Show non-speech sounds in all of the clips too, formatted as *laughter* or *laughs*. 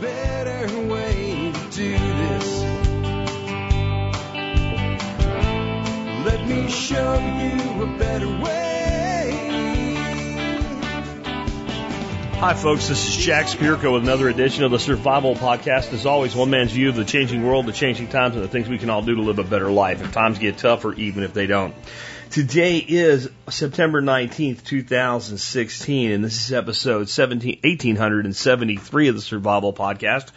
better way to do this. Let me show you a better way. Hi, folks. This is Jack Spirko with another edition of the Survival Podcast. As always, one man's view of the changing world, the changing times, and the things we can all do to live a better life if times get tougher, even if they don't. Today is September 19th, 2016, and this is episode 17, 1873 of the Survival Podcast.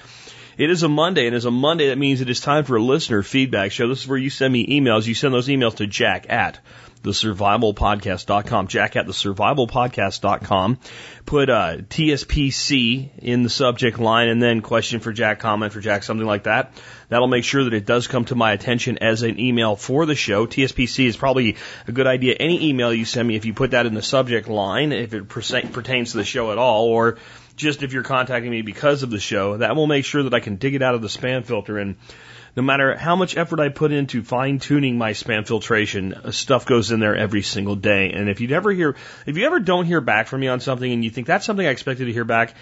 It is a Monday, and as a Monday, that means it is time for a listener feedback show. This is where you send me emails. You send those emails to jack at thesurvivalpodcast.com. Jack at thesurvivalpodcast.com. Put uh, TSPC in the subject line and then question for Jack, comment for Jack, something like that. That'll make sure that it does come to my attention as an email for the show. TSPC is probably a good idea. Any email you send me, if you put that in the subject line, if it pertains to the show at all, or just if you're contacting me because of the show, that will make sure that I can dig it out of the spam filter and no matter how much effort I put into fine tuning my spam filtration, uh, stuff goes in there every single day. And if you ever hear, if you ever don't hear back from me on something and you think that's something I expected to hear back,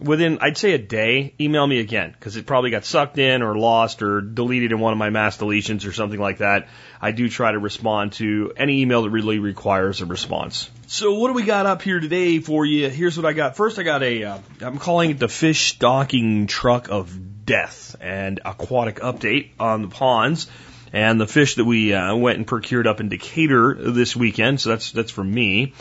within, I'd say a day, email me again because it probably got sucked in or lost or deleted in one of my mass deletions or something like that. I do try to respond to any email that really requires a response. So what do we got up here today for you? Here's what I got. First, I got a, uh, I'm calling it the fish stocking truck of death and aquatic update on the ponds and the fish that we uh, went and procured up in Decatur this weekend. So that's that's from me.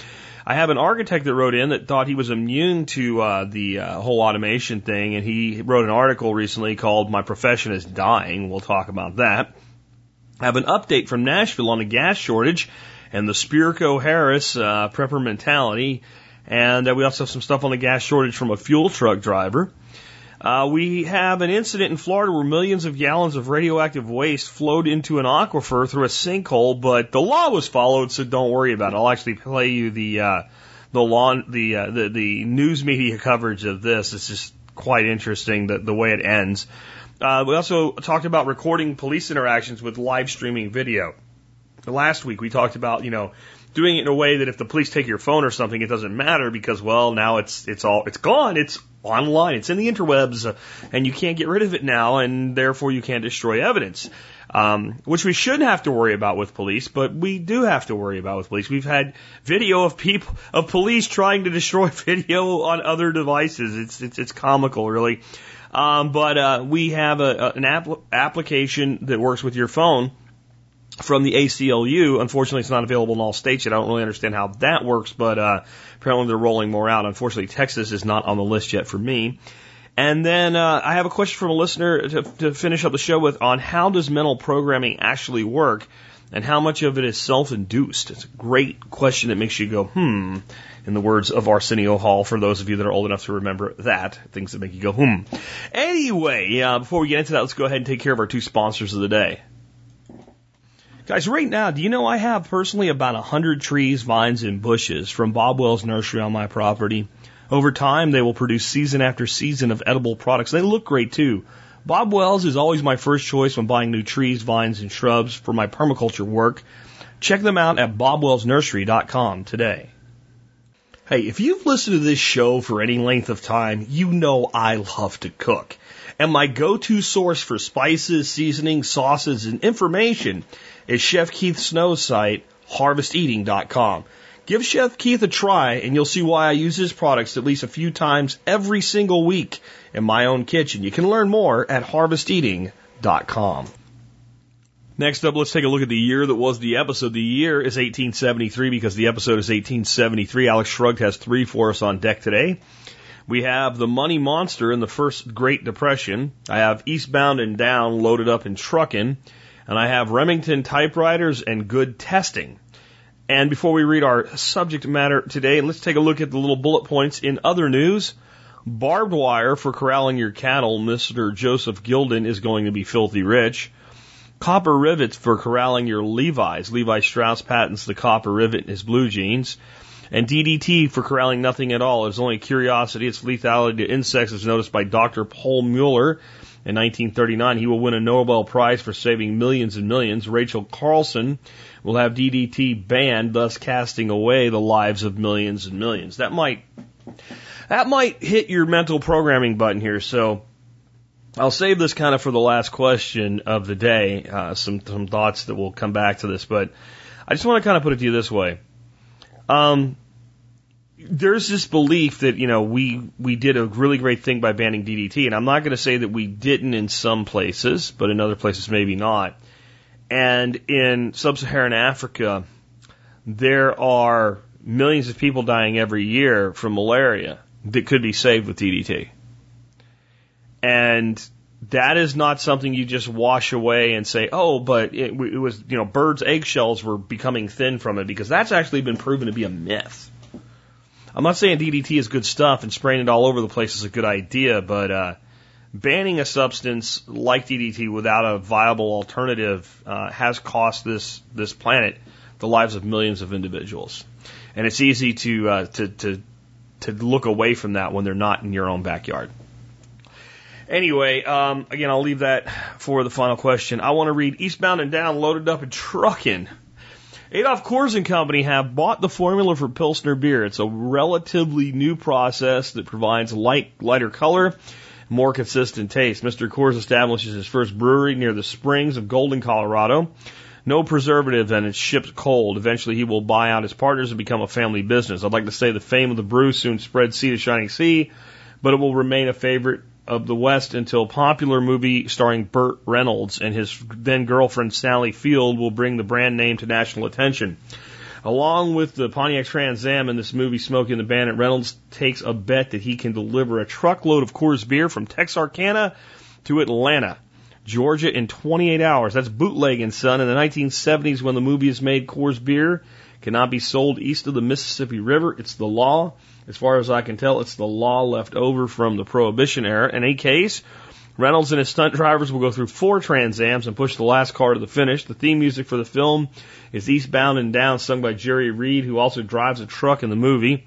I have an architect that wrote in that thought he was immune to uh, the uh, whole automation thing, and he wrote an article recently called "My Profession Is Dying." We'll talk about that. I have an update from Nashville on a gas shortage and the Spirko Harris uh, prepper mentality, and uh, we also have some stuff on the gas shortage from a fuel truck driver. Uh, we have an incident in Florida where millions of gallons of radioactive waste flowed into an aquifer through a sinkhole, but the law was followed, so don't worry about it. I'll actually play you the uh, the law the, uh, the the news media coverage of this. It's just quite interesting the the way it ends. Uh, we also talked about recording police interactions with live streaming video. Last week we talked about you know doing it in a way that if the police take your phone or something, it doesn't matter because well now it's it's all it's gone. It's online. It's in the interwebs, uh, and you can't get rid of it now, and therefore you can't destroy evidence. Um, which we shouldn't have to worry about with police, but we do have to worry about with police. We've had video of people of police trying to destroy *laughs* video on other devices. It's it's, it's comical, really. Um, but uh, we have a, a, an app, application that works with your phone from the ACLU. Unfortunately, it's not available in all states yet. I don't really understand how that works, but uh, apparently they're rolling more out. Unfortunately, Texas is not on the list yet for me. And then uh, I have a question from a listener to, to finish up the show with on how does mental programming actually work and how much of it is self-induced. It's a great question that makes you go, hmm, in the words of Arsenio Hall, for those of you that are old enough to remember that, things that make you go, hmm. Anyway, uh, before we get into that, let's go ahead and take care of our two sponsors of the day. Guys, right now, do you know I have personally about a hundred trees, vines, and bushes from Bob Wells Nursery on my property. Over time, they will produce season after season of edible products. They look great too. Bob Wells is always my first choice when buying new trees, vines, and shrubs for my permaculture work. Check them out at bobwellsnursery.com today. Hey, if you've listened to this show for any length of time, you know I love to cook. And my go-to source for spices, seasonings, sauces, and information is Chef Keith Snow's site, harvesteating.com. Give Chef Keith a try and you'll see why I use his products at least a few times every single week in my own kitchen. You can learn more at harvesteating.com. Next up, let's take a look at the year that was the episode. The year is 1873 because the episode is 1873. Alex Shrugged has three for us on deck today. We have the Money Monster in the first Great Depression. I have Eastbound and Down loaded up in trucking. And I have Remington typewriters and good testing. And before we read our subject matter today, let's take a look at the little bullet points in other news. Barbed wire for corralling your cattle. Mr. Joseph Glidden is going to be filthy rich. Copper rivets for corralling your Levi's. Levi Strauss patents the copper rivet in his blue jeans. And DDT for corralling nothing at all. It's only a curiosity. Its lethality to insects is noticed by Dr. Paul Mueller in 1939. He will win a Nobel Prize for saving millions and millions. Rachel Carson will have DDT banned, thus casting away the lives of millions and millions. That might that might hit your mental programming button here. So I'll save this kind of for the last question of the day. Uh, some some thoughts that will come back to this, but I just want to kind of put it to you this way. Um, there's this belief that you know we we did a really great thing by banning DDT, and I'm not going to say that we didn't in some places, but in other places maybe not. And in sub-Saharan Africa, there are millions of people dying every year from malaria that could be saved with DDT. And that is not something you just wash away and say, oh, but it, it was, you know, birds' eggshells were becoming thin from it because that's actually been proven to be a myth. I'm not saying DDT is good stuff and spraying it all over the place is a good idea, but uh, banning a substance like DDT without a viable alternative uh, has cost this this planet the lives of millions of individuals, and it's easy to uh, to to to look away from that when they're not in your own backyard. Anyway, um, again, I'll leave that for the final question. I want to read Eastbound and Down, loaded up and trucking. Adolf Coors and Company have bought the formula for Pilsner beer. It's a relatively new process that provides light, lighter color, more consistent taste. Mr. Coors establishes his first brewery near the springs of Golden, Colorado. No preservative and it's shipped cold. Eventually he will buy out his partners and become a family business. I'd like to say the fame of the brew soon spread sea to shining sea, but it will remain a favorite of the West until popular movie starring Burt Reynolds and his then girlfriend Sally Field will bring the brand name to national attention. Along with the Pontiac Trans Am in this movie, Smokey and the Bandit, Reynolds takes a bet that he can deliver a truckload of Coors beer from Texarkana to Atlanta, Georgia in 28 hours. That's bootlegging, son. In the 1970s, when the movie is made, Coors beer cannot be sold east of the Mississippi River. It's the law. As far as I can tell, it's the law left over from the Prohibition era. In any case, Reynolds and his stunt drivers will go through four Transams and push the last car to the finish. The theme music for the film is Eastbound and Down, sung by Jerry Reed, who also drives a truck in the movie.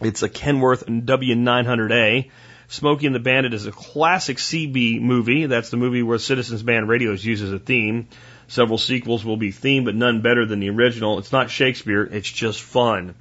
It's a Kenworth W900A. Smokey and the Bandit is a classic CB movie. That's the movie where Citizens Band Radio is used as a theme. Several sequels will be themed, but none better than the original. It's not Shakespeare, it's just fun.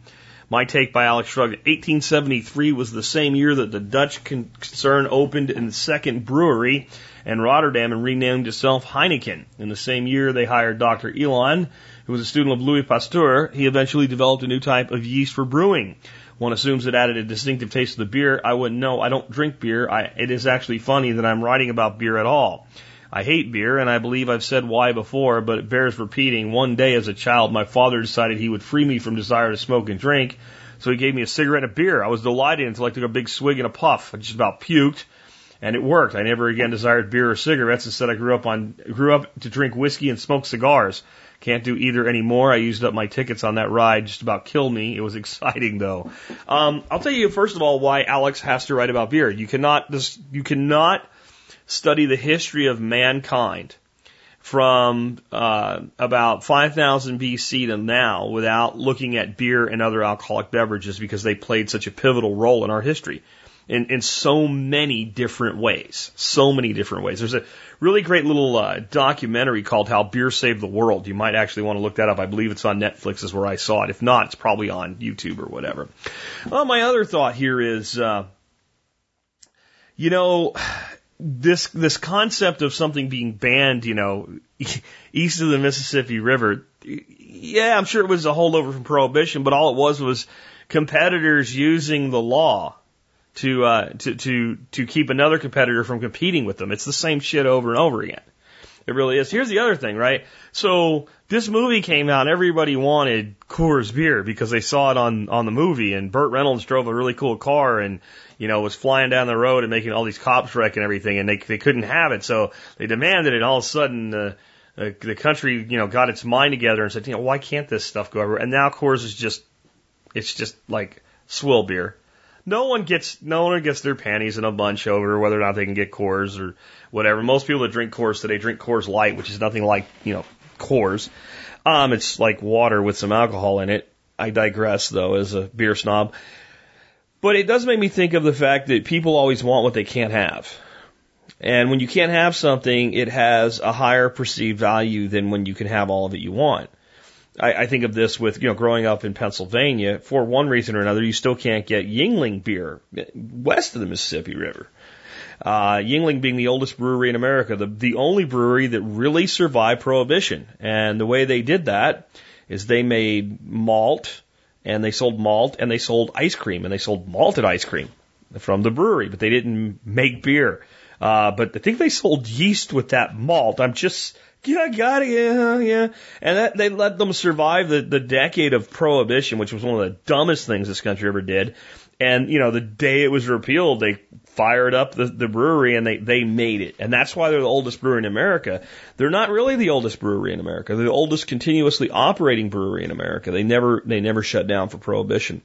My take by Alex Shrugged. 1873 was the same year that the Dutch concern opened in the second brewery in Rotterdam and renamed itself Heineken. In the same year, they hired Dr. Elion, who was a student of Louis Pasteur. He eventually developed a new type of yeast for brewing. One assumes it added a distinctive taste to the beer. I wouldn't know. I don't drink beer. I, it is actually funny that I'm writing about beer at all. I hate beer, and I believe I've said why before, but it bears repeating. One day as a child, my father decided he would free me from desire to smoke and drink, so he gave me a cigarette and a beer. I was delighted until I took a big swig and a puff. I just about puked, and it worked. I never again desired beer or cigarettes. Instead, I grew up on grew up to drink whiskey and smoke cigars. Can't do either anymore. I used up my tickets on that ride. Just about killed me. It was *laughs* exciting though. Um, I'll tell you first of all why Alex has to write about beer. You cannot you cannot study the history of mankind from uh, about 5000 BC to now without looking at beer and other alcoholic beverages because they played such a pivotal role in our history in, in so many different ways. So many different ways. There's a really great little uh, documentary called How Beer Saved the World. You might actually want to look that up. I believe it's on Netflix, is where I saw it. If not, it's probably on YouTube or whatever. Well, my other thought here is, uh, you know, this this concept of something being banned, you know, *laughs* east of the Mississippi River, yeah, I'm sure it was a holdover from prohibition, but all it was was competitors using the law to uh, to to to keep another competitor from competing with them. It's the same shit over and over again. It really is. Here's the other thing, right? So this movie came out, everybody wanted Coors beer because they saw it on on the movie, and Burt Reynolds drove a really cool car and you know was flying down the road and making all these cops wreck and everything, and they they couldn't have it, so they demanded it. All of a sudden, uh, uh, the country you know got its mind together and said, you know, why can't this stuff go everywhere? And now Coors is just it's just like swill beer. No one gets no one gets their panties in a bunch over whether or not they can get Coors or whatever. Most people that drink Coors today drink Coors Light, which is nothing like you know Coors. Um, it's like water with some alcohol in it. I digress though, as a beer snob. But it does make me think of the fact that people always want what they can't have. And when you can't have something, it has a higher perceived value than when you can have all of it you want. I, I think of this with, you know, growing up in Pennsylvania, for one reason or another, you still can't get Yuengling beer west of the Mississippi River. Uh, Yuengling being the oldest brewery in America, the, the only brewery that really survived prohibition. And the way they did that is they made malt and they sold malt and they sold ice cream and they sold malted ice cream from the brewery, but they didn't make beer. Uh, but I think they sold yeast with that malt. I'm just, yeah, got it, yeah, yeah. And that, they let them survive the, the decade of prohibition, which was one of the dumbest things this country ever did. And, you know, the day it was repealed, they fired up the, the brewery and they, they made it. And that's why they're the oldest brewery in America. They're not really the oldest brewery in America. They're the oldest continuously operating brewery in America. They never, they never shut down for prohibition.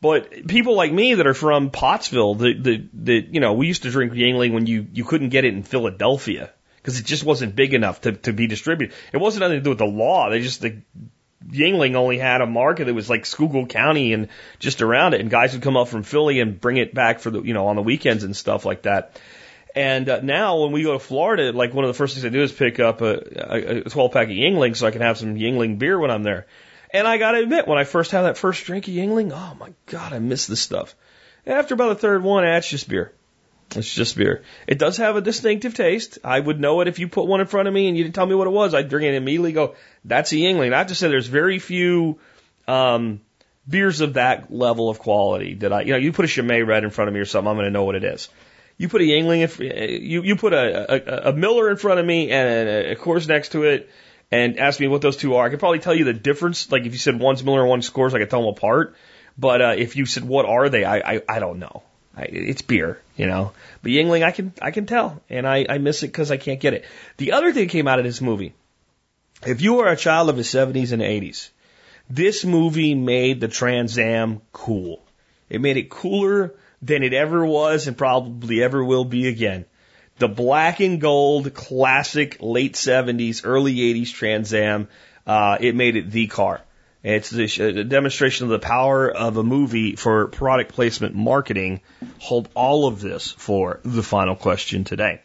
But people like me that are from Pottsville, the, the, the, you know, we used to drink Yuengling when you, you couldn't get it in Philadelphia because it just wasn't big enough to, to be distributed. It wasn't nothing to do with the law. They just, the Yuengling only had a market that was like Schuylkill County and just around it. And guys would come up from Philly and bring it back for the, you know, on the weekends and stuff like that. And uh, now when we go to Florida, like one of the first things I do is pick up a, a 12 pack of Yuengling so I can have some Yuengling beer when I'm there. And I gotta admit, when I first had that first drink of Yuengling, oh my god, I miss this stuff. After about the third one, eh, it's just beer. It's just beer. It does have a distinctive taste. I would know it if you put one in front of me and you didn't tell me what it was. I'd drink it and immediately go, that's a Yuengling. I have to say there's very few, um, beers of that level of quality that I, you know, you put a Chimay Red in front of me or something, I'm going to know what it is. You put a Yuengling, you, you put a, a, a Miller in front of me and a, a Coors next to it and ask me what those two are. I could probably tell you the difference. Like if you said one's Miller and one's Coors, I could tell them apart. But uh, if you said what are they, I I, I don't know. It's beer, you know. But Yuengling, I can I can tell, and I I miss it because I can't get it. The other thing that came out of this movie, if you were a child of the 70s and 80s, this movie made the Trans Am cool. It made it cooler than it ever was and probably ever will be again the black and gold classic late 70s, early 80s Trans Am. Uh, it made it the car. It's a demonstration of the power of a movie for product placement marketing. Hold all of this for the final question today.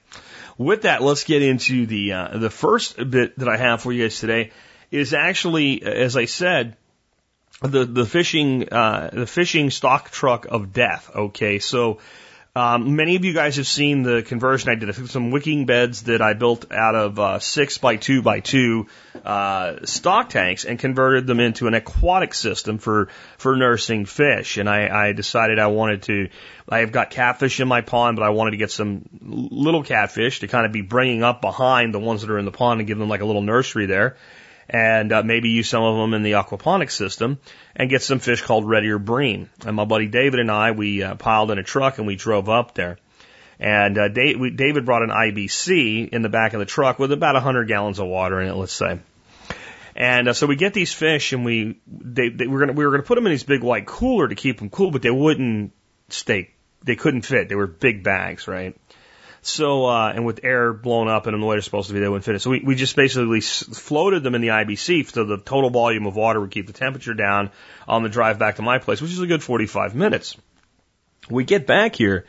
With that, let's get into the uh, the first bit that I have for you guys today. Is actually, as I said, the the fishing uh, the fishing stock truck of death. Okay, so um, many of you guys have seen the conversion I did. I took some wicking beds that I built out of uh, six by two by two uh, stock tanks and converted them into an aquatic system for for nursing fish. And I, I decided I wanted to. I've got catfish in my pond, but I wanted to get some little catfish to kind of be bringing up behind the ones that are in the pond and give them like a little nursery there and uh, maybe use some of them in the aquaponics system and get some fish called red ear bream. And my buddy David and I, we uh, piled in a truck and we drove up there. And uh, Dave, we, David brought an IBC in the back of the truck with about 100 gallons of water in it, let's say. And uh, so we get these fish, and we they, they were gonna we were gonna put them in these big white cooler to keep them cool, but they wouldn't stay. They couldn't fit. They were big bags, right? So, uh, and with air blown up and in the way they're supposed to be, they wouldn't fit it. So we, we just basically floated them in the IBC so the total volume of water would keep the temperature down on the drive back to my place, which is a good 45 minutes. We get back here,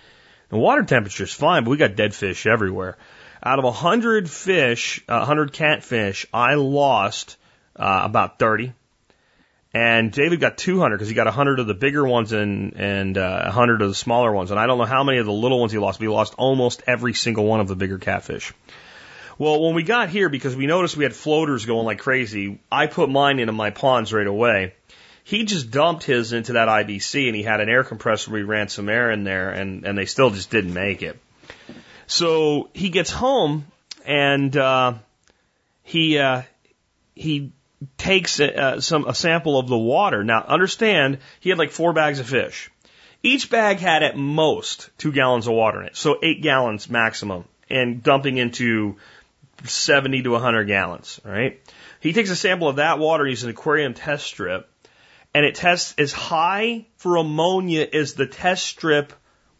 the water temperature is fine, but we got dead fish everywhere. Out of 100 fish, uh, 100 catfish, I lost uh, about 30. And David got 200 because he got 100 of the bigger ones and and uh, 100 of the smaller ones. And I don't know how many of the little ones he lost, but he lost almost every single one of the bigger catfish. Well, when we got here, because we noticed we had floaters going like crazy, I put mine into my ponds right away. He just dumped his into that IBC and he had an air compressor. We ran some air in there and, and they still just didn't make it. So he gets home and, uh, he, uh, he takes a, uh, some a sample of the water. Now, understand, he had like four bags of fish. Each bag had at most two gallons of water in it, so eight gallons maximum, and dumping into 70 to 100 gallons, right? He takes a sample of that water, uses an aquarium test strip, and it tests as high for ammonia as the test strip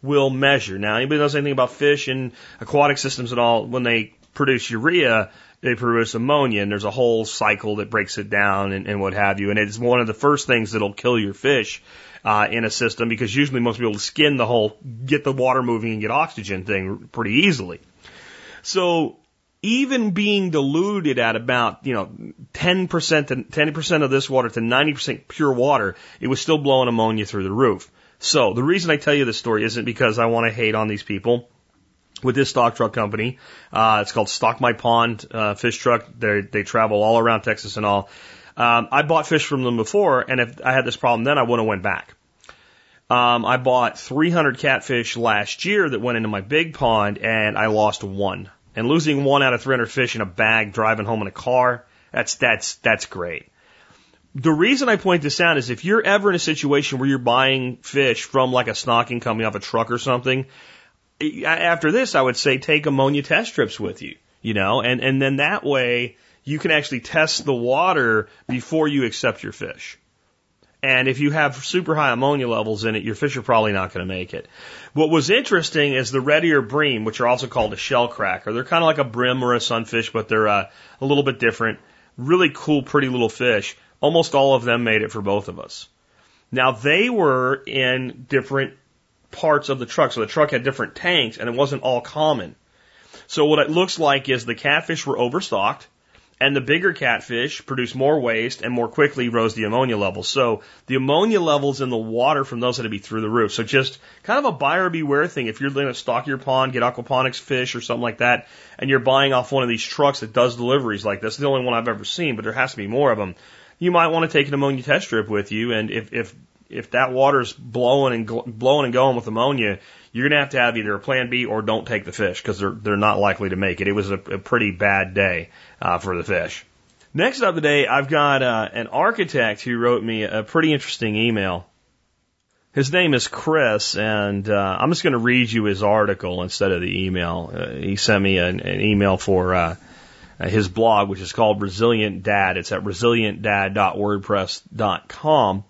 will measure. Now, anybody knows anything about fish and aquatic systems at all, when they produce urea, they produce ammonia, and there's a whole cycle that breaks it down and, and what have you. And it's one of the first things that'll kill your fish uh, in a system because usually most people skin the whole get the water moving and get oxygen thing pretty easily. So even being diluted at about, you know, 10% to 10% of this water to 90% pure water, it was still blowing ammonia through the roof. So the reason I tell you this story isn't because I want to hate on these people. With this stock truck company. Uh, it's called Stock My Pond uh, Fish Truck. They they travel all around Texas and all. Um, I bought fish from them before, and if I had this problem then, I wouldn't have went back. Um, I bought 300 catfish last year that went into my big pond, and I lost one. And losing one out of 300 fish in a bag driving home in a car, that's that's that's great. The reason I point this out is if you're ever in a situation where you're buying fish from like a stocking company off a truck or something, after this, I would say take ammonia test strips with you, you know, and, and then that way you can actually test the water before you accept your fish. And if you have super high ammonia levels in it, your fish are probably not going to make it. What was interesting is the red ear bream, which are also called a shell cracker. They're kind of like a brim or a sunfish, but they're uh, a little bit different. Really cool, pretty little fish. Almost all of them made it for both of us. Now they were in different parts of the truck. So the truck had different tanks and it wasn't all common. So what it looks like is the catfish were overstocked and the bigger catfish produced more waste and more quickly rose the ammonia levels. So the ammonia levels in the water from those had to be through the roof. So just kind of a buyer beware thing. If you're going to stock your pond, get aquaponics fish or something like that, and you're buying off one of these trucks that does deliveries like this, the only one I've ever seen, but there has to be more of them. You might want to take an ammonia test strip with you, and if, if if that water's blowing and blowing and going with ammonia, you're gonna have to have either a plan B or don't take the fish because they're they're not likely to make it. It was a, a pretty bad day uh, for the fish. Next up today, I've got uh, an architect who wrote me a pretty interesting email. His name is Chris, and uh, I'm just going to read you his article instead of the email. Uh, he sent me an, an email for uh, his blog, which is called Resilient Dad. It's at resilientdad.wordpress.com.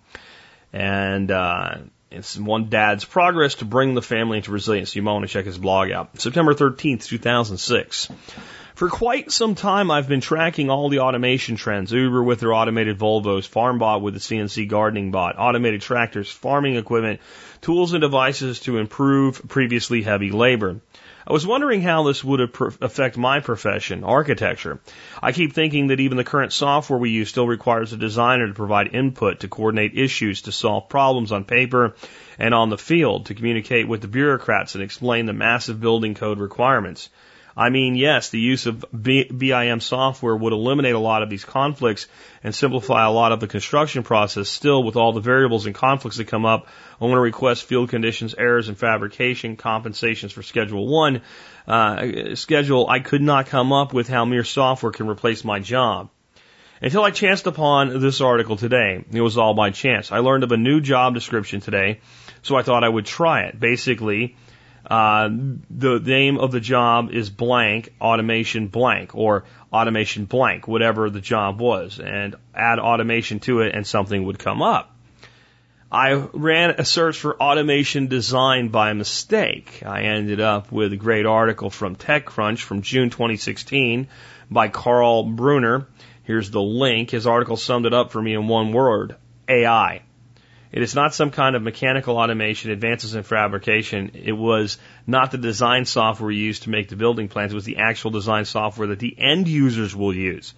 And uh, it's one dad's progress to bring the family into resilience. You might want to check his blog out. September 13th, 2006. For quite some time, I've been tracking all the automation trends. Uber with their automated Volvos, FarmBot with the CNC gardening bot, automated tractors, farming equipment, tools and devices to improve previously heavy labor. I was wondering how this would affect my profession, architecture. I keep thinking that even the current software we use still requires a designer to provide input, to coordinate issues, to solve problems on paper and on the field, to communicate with the bureaucrats and explain the massive building code requirements. I mean, yes, the use of BIM software would eliminate a lot of these conflicts and simplify a lot of the construction process. Still, with all the variables and conflicts that come up, I want to request field conditions, errors in fabrication, compensations for Schedule 1, uh, schedule, I could not come up with how mere software can replace my job. Until I chanced upon this article today. It was all by chance. I learned of a new job description today, so I thought I would try it. Basically, uh, the name of the job is blank, automation blank, or automation blank, whatever the job was, and add automation to it and something would come up. I ran a search for automation design by mistake. I ended up with a great article from TechCrunch from June 2016 by Carl Brunner. Here's the link. His article summed it up for me in one word AI. It is not some kind of mechanical automation, advances in fabrication. It was not the design software used to make the building plans. It was the actual design software that the end users will use.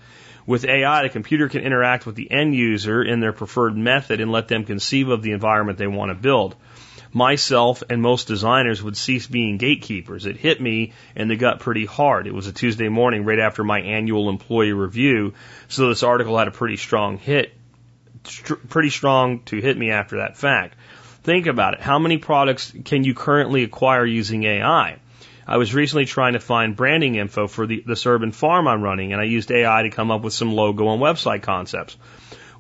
With AI, the computer can interact with the end user in their preferred method and let them conceive of the environment they want to build. Myself and most designers would cease being gatekeepers. It hit me in the gut pretty hard. It was a Tuesday morning right after my annual employee review, so this article had a pretty strong hit pretty strong to hit me after that fact. Think about it. How many products can you currently acquire using AI? I was recently trying to find branding info for the, this urban farm I'm running, and I used AI to come up with some logo and website concepts.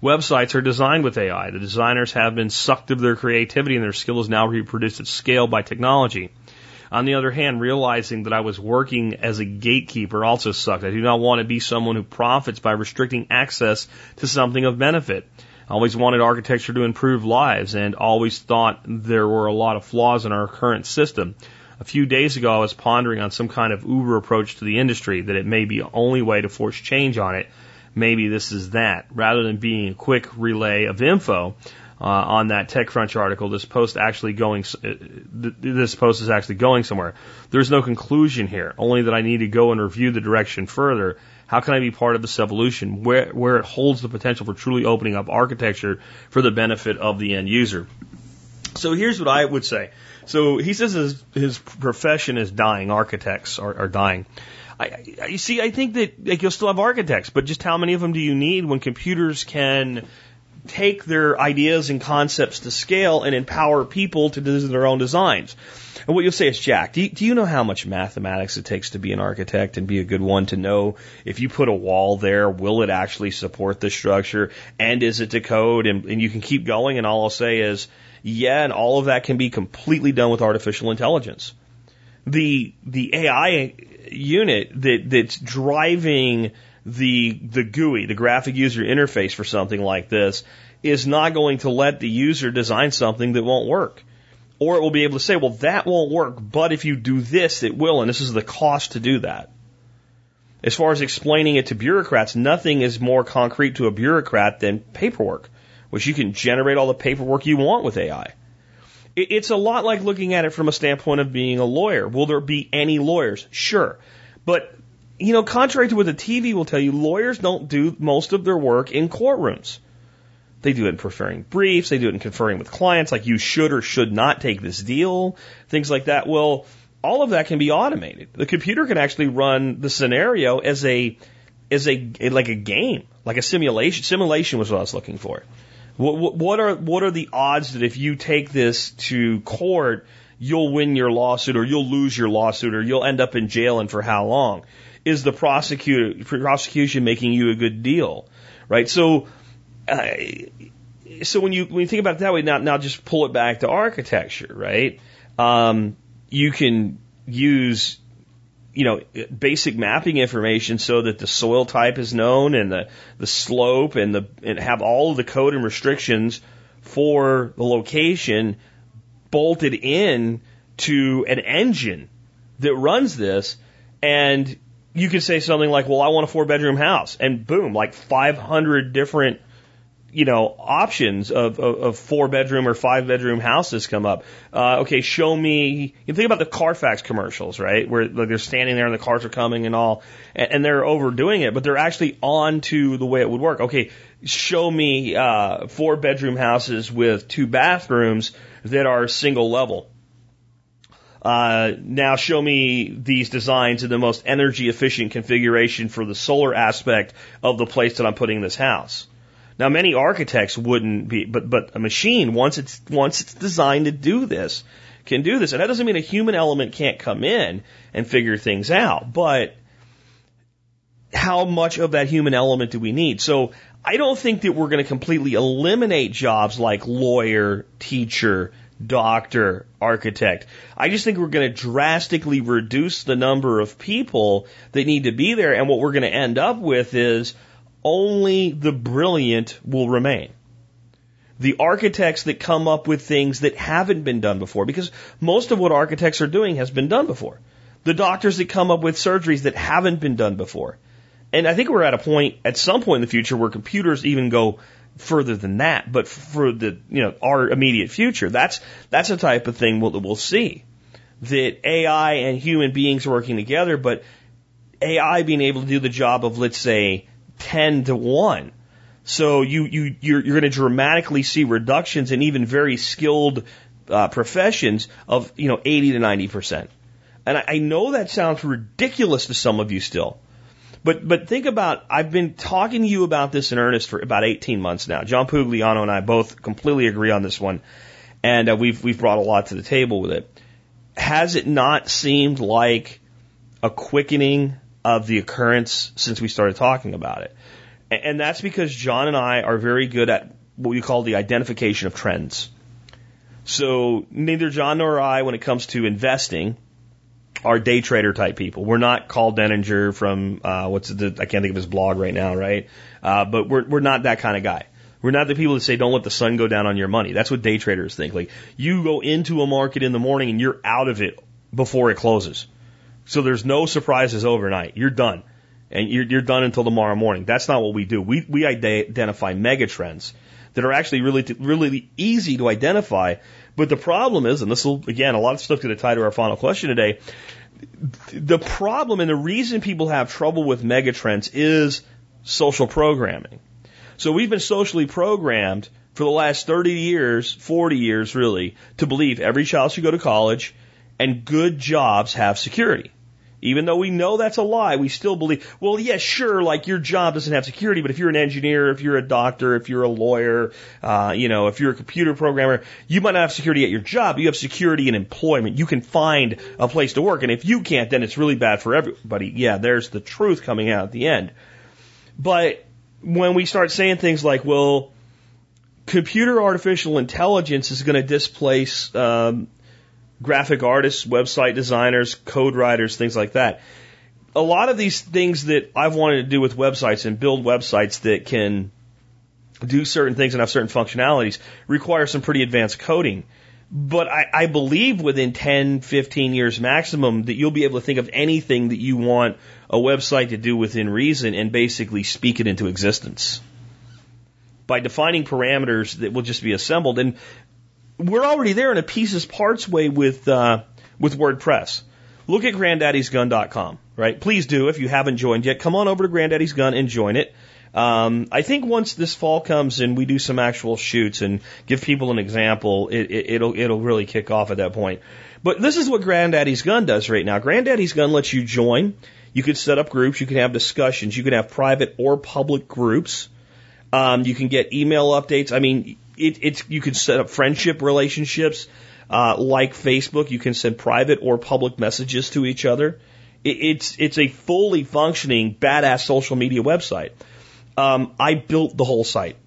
Websites are designed with AI. The designers have been sucked of their creativity and their skill is now reproduced at scale by technology. On the other hand, realizing that I was working as a gatekeeper also sucked. I do not want to be someone who profits by restricting access to something of benefit always wanted architecture to improve lives and always thought there were a lot of flaws in our current system. A few days ago, I was pondering on some kind of Uber approach to the industry, that it may be the only way to force change on it. Maybe this is that. Rather than being a quick relay of info uh, on that TechCrunch article, this post actually going, uh, this post is actually going somewhere. There's no conclusion here, only that I need to go and review the direction further how can I be part of this evolution where, where it holds the potential for truly opening up architecture for the benefit of the end user? So here's what I would say. So he says his, his profession is dying. Architects are, are dying. I, I, you see, I think that like, you'll still have architects, but just how many of them do you need when computers can take their ideas and concepts to scale and empower people to do their own designs? And what you'll say is, Jack, do you, do you know how much mathematics it takes to be an architect and be a good one to know if you put a wall there, will it actually support the structure? And is it to code? And, and you can keep going. And all I'll say is, yeah, and all of that can be completely done with artificial intelligence. The, the AI unit that, that's driving the, the GUI, the graphic user interface for something like this is not going to let the user design something that won't work. Or it will be able to say, well, that won't work, but if you do this, it will, and this is the cost to do that. As far as explaining it to bureaucrats, nothing is more concrete to a bureaucrat than paperwork, which you can generate all the paperwork you want with AI. It's a lot like looking at it from a standpoint of being a lawyer. Will there be any lawyers? Sure. But, you know, contrary to what the TV will tell you, lawyers don't do most of their work in courtrooms. They do it in preparing briefs. They do it in conferring with clients, like you should or should not take this deal, things like that. Well, all of that can be automated. The computer can actually run the scenario as a as a like a game, like a simulation. Simulation was what I was looking for. What, what are what are the odds that if you take this to court, you'll win your lawsuit or you'll lose your lawsuit or you'll end up in jail and for how long? Is the prosecutor prosecution making you a good deal? Right? So uh, so when you when you think about it that way, now now just pull it back to architecture, right? Um, you can use you know basic mapping information so that the soil type is known and the the slope and the and have all of the code and restrictions for the location bolted in to an engine that runs this and you could say something like well I want a four bedroom house and boom like 500 different you know, options of, of, of, four bedroom or five bedroom houses come up. Uh, okay, show me, you think about the Carfax commercials, right? Where like, they're standing there and the cars are coming and all, and, and they're overdoing it, but they're actually on to the way it would work. Okay, show me, uh, four bedroom houses with two bathrooms that are single level. Uh, now show me these designs in the most energy efficient configuration for the solar aspect of the place that I'm putting this house. Now, many architects wouldn't be, but but a machine once it's once it's designed to do this can do this, and that doesn't mean a human element can't come in and figure things out, but how much of that human element do we need? So I don't think that we're going to completely eliminate jobs like lawyer, teacher, doctor, architect. I just think we're going to drastically reduce the number of people that need to be there. And what we're going to end up with is only the brilliant will remain. The architects that come up with things that haven't been done before, because most of what architects are doing has been done before. The doctors that come up with surgeries that haven't been done before. And I think we're at a point, at some point in the future, where computers even go further than that. But for the, you know, our immediate future, that's, that's a type of thing we'll, we'll see. That AI and human beings working together, but AI being able to do the job of, let's say, 10 to 1. So you, you, you're, you're going to dramatically see reductions in even very skilled uh, professions of, you know, 80 to 90%. And I, I know that sounds ridiculous to some of you still. But, but think about, I've been talking to you about this in earnest for about 18 months now. John Pugliano and I both completely agree on this one. And uh, we've, we've brought a lot to the table with it. Has it not seemed like a quickening of the occurrence since we started talking about it. And that's because John and I are very good at what we call the identification of trends. So neither John nor I, when it comes to investing, are day trader type people. We're not Karl Denninger from uh, what's the I can't think of his blog right now, right? Uh, but we're we're not that kind of guy. We're not the people that say don't let the sun go down on your money. That's what day traders think. Like you go into a market in the morning and you're out of it before it closes. So there's no surprises overnight. You're done. And you're, you're done until tomorrow morning. That's not what we do. We, we identify mega trends that are actually really, really easy to identify. But the problem is, and this will, again, a lot of stuff going to tie to our final question today. The problem and the reason people have trouble with mega trends is social programming. So we've been socially programmed for the last 30 years, 40 years really, to believe every child should go to college and good jobs have security. Even though we know that's a lie, we still believe, well, yeah, sure, like your job doesn't have security, but if you're an engineer, if you're a doctor, if you're a lawyer, uh, you know, if you're a computer programmer, you might not have security at your job, you have security in employment. You can find a place to work, and if you can't, then it's really bad for everybody. Yeah, there's the truth coming out at the end. But when we start saying things like, well, computer artificial intelligence is going to displace um, graphic artists, website designers, code writers, things like that. A lot of these things that I've wanted to do with websites and build websites that can do certain things and have certain functionalities require some pretty advanced coding. But I, I believe within 10, 15 years maximum that you'll be able to think of anything that you want a website to do within reason and basically speak it into existence by defining parameters that will just be assembled. And we're already there in a pieces parts way with uh, with WordPress. Look at granddaddy'sgun.com, right? Please do if you haven't joined yet. Come on over to Granddaddy's Gun and join it. Um, I think once this fall comes and we do some actual shoots and give people an example, it, it, it'll it'll really kick off at that point. But this is what Granddaddy's Gun does right now. Granddaddy's Gun lets you join. You can set up groups. You can have discussions. You can have private or public groups. Um, you can get email updates. I mean, it, it's you can set up friendship relationships uh, like Facebook. You can send private or public messages to each other. It, it's it's a fully functioning badass social media website. Um, I built the whole site.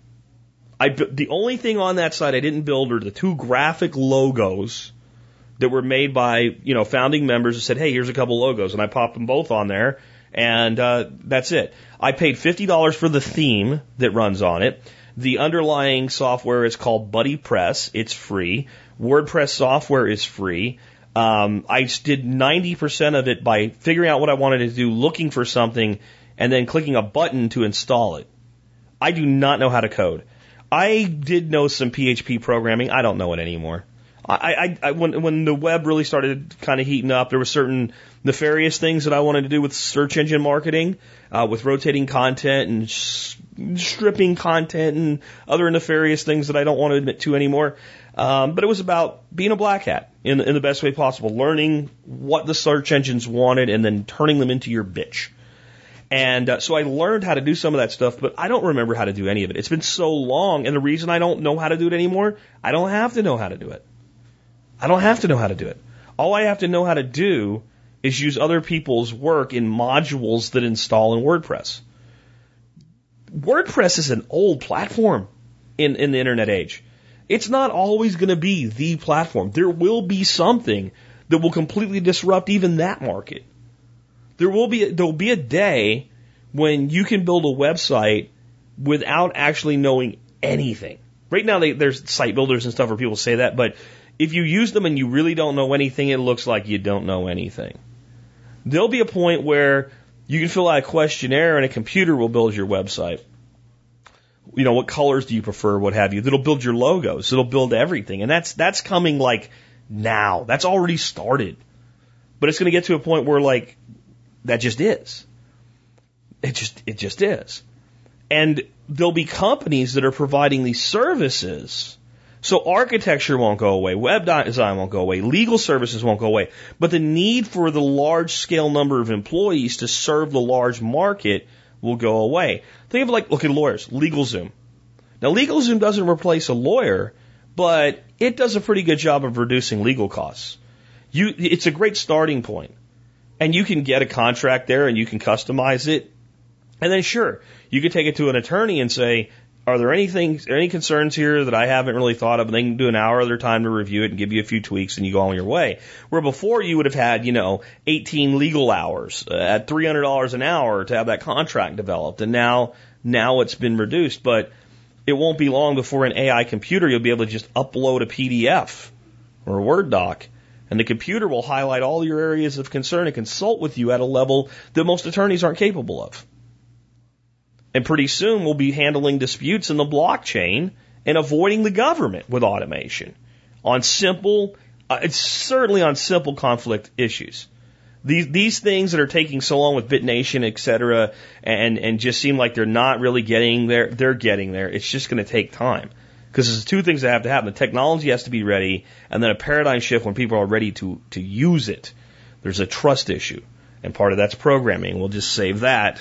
I the only thing on that site I didn't build are the two graphic logos that were made by you know founding members who said, "Hey, here's a couple logos," and I popped them both on there, and uh, that's it. I paid fifty dollars for the theme that runs on it. The underlying software is called BuddyPress. It's free. WordPress software is free. Um, I did 90% of it by figuring out what I wanted to do, looking for something, and then clicking a button to install it. I do not know how to code. I did know some PHP programming. I don't know it anymore. I, I, I when when the web really started kind of heating up, there were certain nefarious things that I wanted to do with search engine marketing, uh, with rotating content and stripping content and other nefarious things that I don't want to admit to anymore. Um, but it was about being a black hat in, in the best way possible, learning what the search engines wanted and then turning them into your bitch. And uh, so I learned how to do some of that stuff, but I don't remember how to do any of it. It's been so long, and the reason I don't know how to do it anymore, I don't have to know how to do it. I don't have to know how to do it. All I have to know how to do is use other people's work in modules that install in WordPress. WordPress is an old platform in, in the internet age. It's not always going to be the platform. There will be something that will completely disrupt even that market. There will be there will be a day when you can build a website without actually knowing anything. Right now, they, there's site builders and stuff where people say that, but if you use them and you really don't know anything, it looks like you don't know anything. There'll be a point where you can fill out a questionnaire and a computer will build your website. You know, what colors do you prefer, what have you. It'll build your logos. It'll build everything. And that's, that's coming like now. That's already started. But it's going to get to a point where like, that just is. It just, it just is. And there'll be companies that are providing these services so architecture won't go away, web design won't go away, legal services won't go away, but the need for the large scale number of employees to serve the large market will go away. Think of like, look at lawyers, LegalZoom. Now LegalZoom doesn't replace a lawyer, but it does a pretty good job of reducing legal costs. You, it's a great starting point. And you can get a contract there and you can customize it. And then sure, you could take it to an attorney and say, are there anything, any concerns here that I haven't really thought of? And they can do an hour of their time to review it and give you a few tweaks and you go on your way. Where before you would have had, you know, 18 legal hours uh, at $300 an hour to have that contract developed. And now, now it's been reduced, but it won't be long before an AI computer you'll be able to just upload a PDF or a Word doc and the computer will highlight all your areas of concern and consult with you at a level that most attorneys aren't capable of. And pretty soon we'll be handling disputes in the blockchain and avoiding the government with automation on simple, uh, it's certainly on simple conflict issues. These, these things that are taking so long with BitNation, et cetera, and, and just seem like they're not really getting there, they're getting there. It's just going to take time. Because there's two things that have to happen. The technology has to be ready, and then a paradigm shift when people are ready to, to use it. There's a trust issue. And part of that's programming. We'll just save that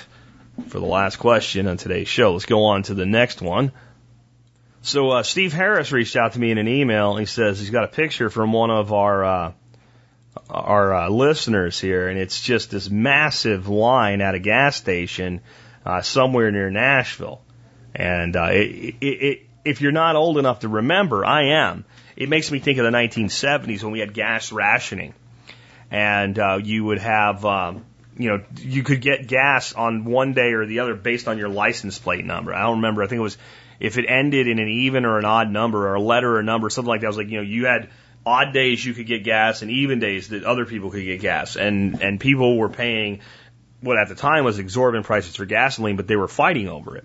for the last question on today's show. Let's go on to the next one. So uh, Steve Harris reached out to me in an email. He says he's got a picture from one of our uh, our uh, listeners here, and it's just this massive line at a gas station uh, somewhere near Nashville. And uh, it, it, it, if you're not old enough to remember, I am. It makes me think of the 1970s when we had gas rationing, and uh, you would have. Um, you know, you could get gas on one day or the other based on your license plate number. I don't remember. I think it was if it ended in an even or an odd number or a letter or a number, something like that. I was like, you know, you had odd days you could get gas and even days that other people could get gas. And, and people were paying what at the time was exorbitant prices for gasoline, but they were fighting over it.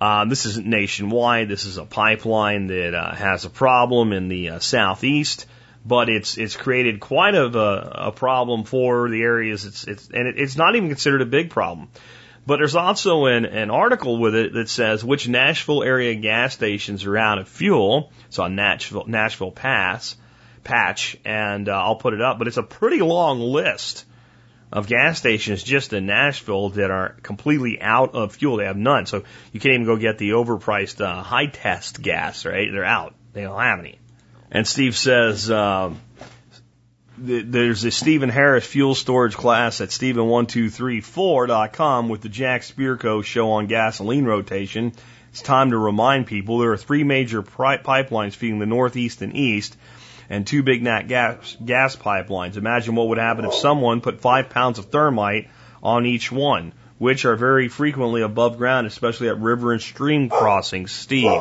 Um, this isn't nationwide. This is a pipeline that uh, has a problem in the uh, southeast, but it's it's created quite of a, a problem for the areas. It's it's and it, it's not even considered a big problem. But there's also an, an article with it that says which Nashville area gas stations are out of fuel. It's on Nashville Nashville Pass patch, and uh, I'll put it up. But it's a pretty long list of gas stations just in Nashville that are completely out of fuel. They have none, so you can't even go get the overpriced uh, high test gas. Right? They're out. They don't have any. And Steve says. Uh, there's a Steven Harris fuel storage class at Steven1234.com with the Jack Spirko show on gasoline rotation. It's time to remind people there are three major pri- pipelines feeding the Northeast and East and two big nat gas, gas pipelines. Imagine what would happen if someone put five pounds of thermite on each one, which are very frequently above ground, especially at river and stream crossings. Steve.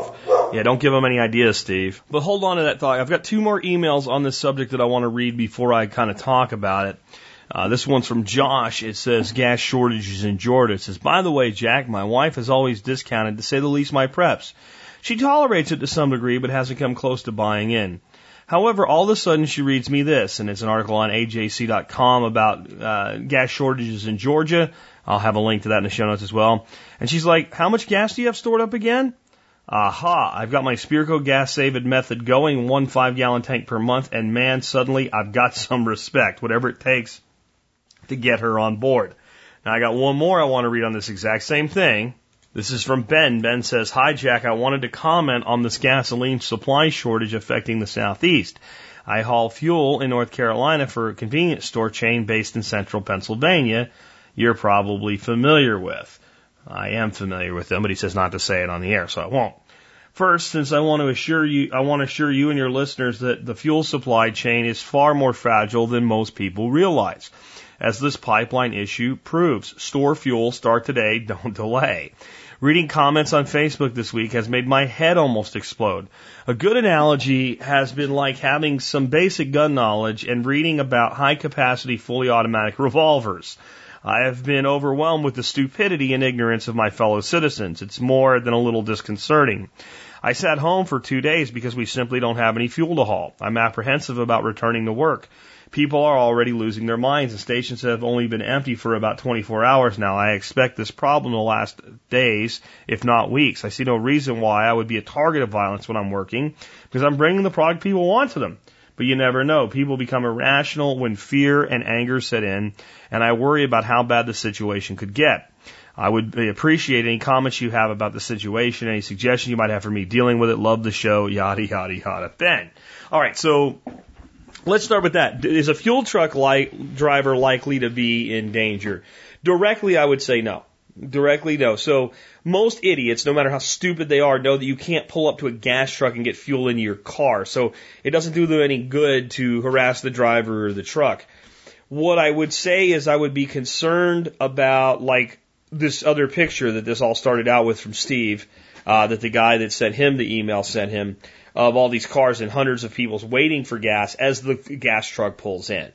Yeah, don't give them any ideas, Steve. But hold on to that thought. I've got two more emails on this subject that I want to read before I kind of talk about it. Uh, this one's from Josh. It says gas shortages in Georgia. It says, by the way, Jack, my wife has always discounted, to say the least, my preps. She tolerates it to some degree, but hasn't come close to buying in. However, all of a sudden she reads me this, and it's an article on AJC.com about uh, gas shortages in Georgia. I'll have a link to that in the show notes as well. And she's like, "How much gas do you have stored up again?" Aha! I've got my Spirko gas saving method going, one five gallon tank per month, and man, suddenly I've got *laughs* some respect, whatever it takes to get her on board. Now I got one more I want to read on this exact same thing. This is from Ben. Ben says, Hi Jack, I wanted to comment on this gasoline supply shortage affecting the Southeast. I haul fuel in North Carolina for a convenience store chain based in central Pennsylvania you're probably familiar with. I am familiar with them, but he says not to say it on the air, so I won't. First, since I want to assure you, I want to assure you and your listeners that the fuel supply chain is far more fragile than most people realize. As this pipeline issue proves, store fuel, start today, *laughs* don't delay. Reading comments on Facebook this week has made my head almost explode. A good analogy has been like having some basic gun knowledge and reading about high capacity fully automatic revolvers. I have been overwhelmed with the stupidity and ignorance of my fellow citizens. It's more than a little disconcerting. I sat home for two days because we simply don't have any fuel to haul. I'm apprehensive about returning to work. People are already losing their minds. The stations have only been empty for about 24 hours now. I expect this problem to last days, if not weeks. I see no reason why I would be a target of violence when I'm working because I'm bringing the product people want to them. But you never know. People become irrational when fear and anger set in, and I worry about how bad the situation could get. I would appreciate any comments you have about the situation, any suggestions you might have for me dealing with it. Love the show, yada, yada, yada. Ben. All right, so Let's start with that. Is a fuel truck like driver likely to be in danger? Directly, I would say no. Directly, no. So most idiots, no matter how stupid they are, know that you can't pull up to a gas truck and get fuel into your car. So it doesn't do them any good to harass the driver or the truck. What I would say is I would be concerned about like this other picture that this all started out with from Steve, uh, that the guy that sent him the email sent him of all these cars and hundreds of people waiting for gas as the gas truck pulls in.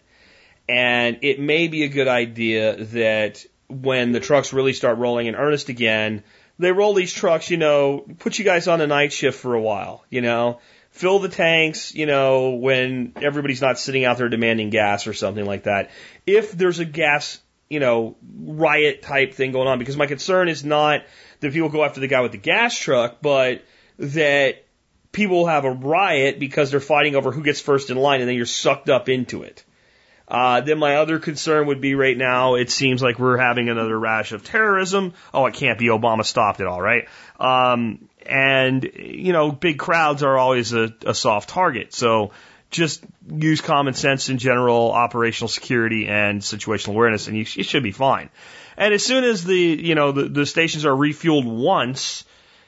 And it may be a good idea that when the trucks really start rolling in earnest again, they roll these trucks, you know, put you guys on a night shift for a while, you know, fill the tanks, you know, when everybody's not sitting out there demanding gas or something like that. If there's a gas, you know, riot type thing going on, because my concern is not that people go after the guy with the gas truck, but that people have a riot because they're fighting over who gets first in line and then you're sucked up into it. Uh, then my other concern would be right now, it seems like we're having another rash of terrorism. Oh, it can't be Obama stopped it all, right? Um, and, you know, big crowds are always a, a soft target. So just use common sense in general, operational security and situational awareness, and you, you should be fine. And as soon as the, you know, the, the stations are refueled once,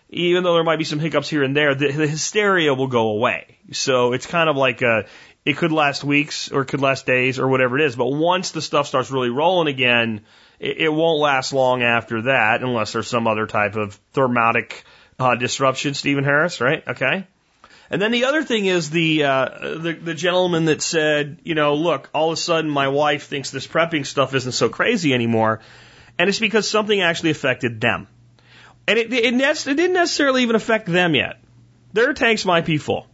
even though there might be some hiccups here and there, the, the hysteria will go away. So it's kind of like a, it could last weeks or it could last days or whatever it is. But once the stuff starts really rolling again, it, it won't last long after that unless there's some other type of thermatic uh, disruption, Steven Harris, right? Okay. And then the other thing is the, uh, the the gentleman that said, you know, look, all of a sudden my wife thinks this prepping stuff isn't so crazy anymore, and it's because something actually affected them, and it it, it didn't necessarily even affect them yet. Their tanks might be full.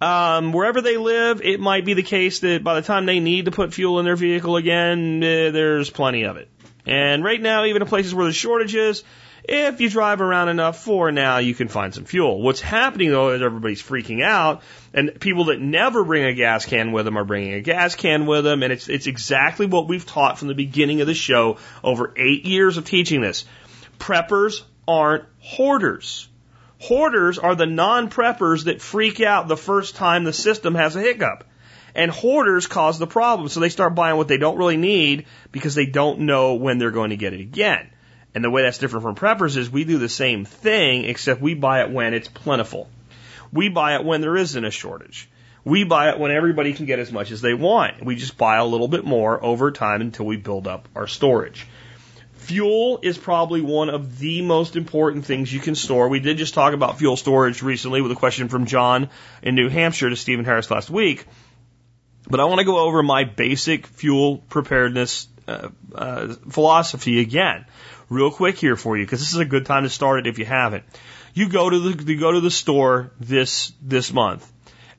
Um, wherever they live, it might be the case that by the time they need to put fuel in their vehicle again, eh, there's plenty of it. And right now, even in places where there's shortages, if you drive around enough for now, you can find some fuel. What's happening though is everybody's freaking out, and people that never bring a gas can with them are bringing a gas can with them, and it's it's exactly what we've taught from the beginning of the show over eight years of teaching this. Preppers aren't hoarders. Hoarders are the non-preppers that freak out the first time the system has a hiccup. And hoarders cause the problem. So they start buying what they don't really need because they don't know when they're going to get it again. And the way that's different from preppers is we do the same thing, except we buy it when it's plentiful. We buy it when there isn't a shortage. We buy it when everybody can get as much as they want. We just buy a little bit more over time until we build up our storage. Fuel is probably one of the most important things you can store. We did just talk about fuel storage recently with a question from John in New Hampshire to Steven Harris last week. But I want to go over my basic fuel preparedness uh, uh, philosophy again, real quick here for you, because this is a good time to start it if you haven't. You go to the you go to the store this this month,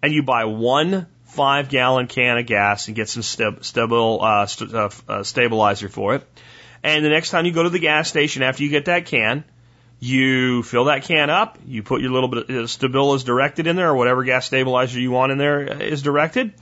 and you buy one five gallon can of gas and get some stab, stable uh, st- uh, uh, stabilizer for it and the next time you go to the gas station after you get that can, you fill that can up, you put your little bit of Stabil as directed in there, or whatever gas stabilizer you want in there is directed,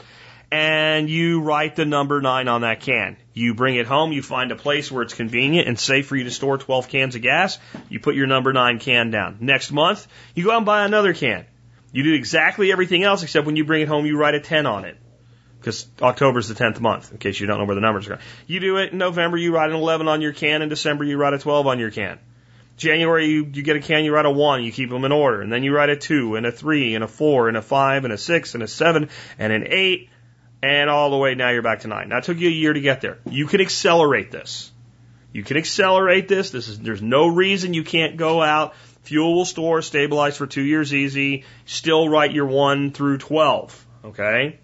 and you write the number nine on that can. You bring it home, you find a place where it's convenient and safe for you to store 12 cans of gas, you put your number nine can down. Next month, you go out and buy another can. You do exactly everything else except when you bring it home, you write a 10 on it because October is the 10th month, in case you don't know where the numbers are. You do it in November, you write an 11 on your can. In December, you write a 12 on your can. January, you, you get a can, you write a 1, you keep them in order. And then you write a 2, and a 3, and a 4, and a 5, and a 6, and a 7, and an 8, and all the way now you're back to 9. Now, it took you a year to get there. You can accelerate this. You can accelerate this. This is, there's no reason you can't go out. Fuel will store, stabilize for two years easy. Still write your 1 through 12. Okay?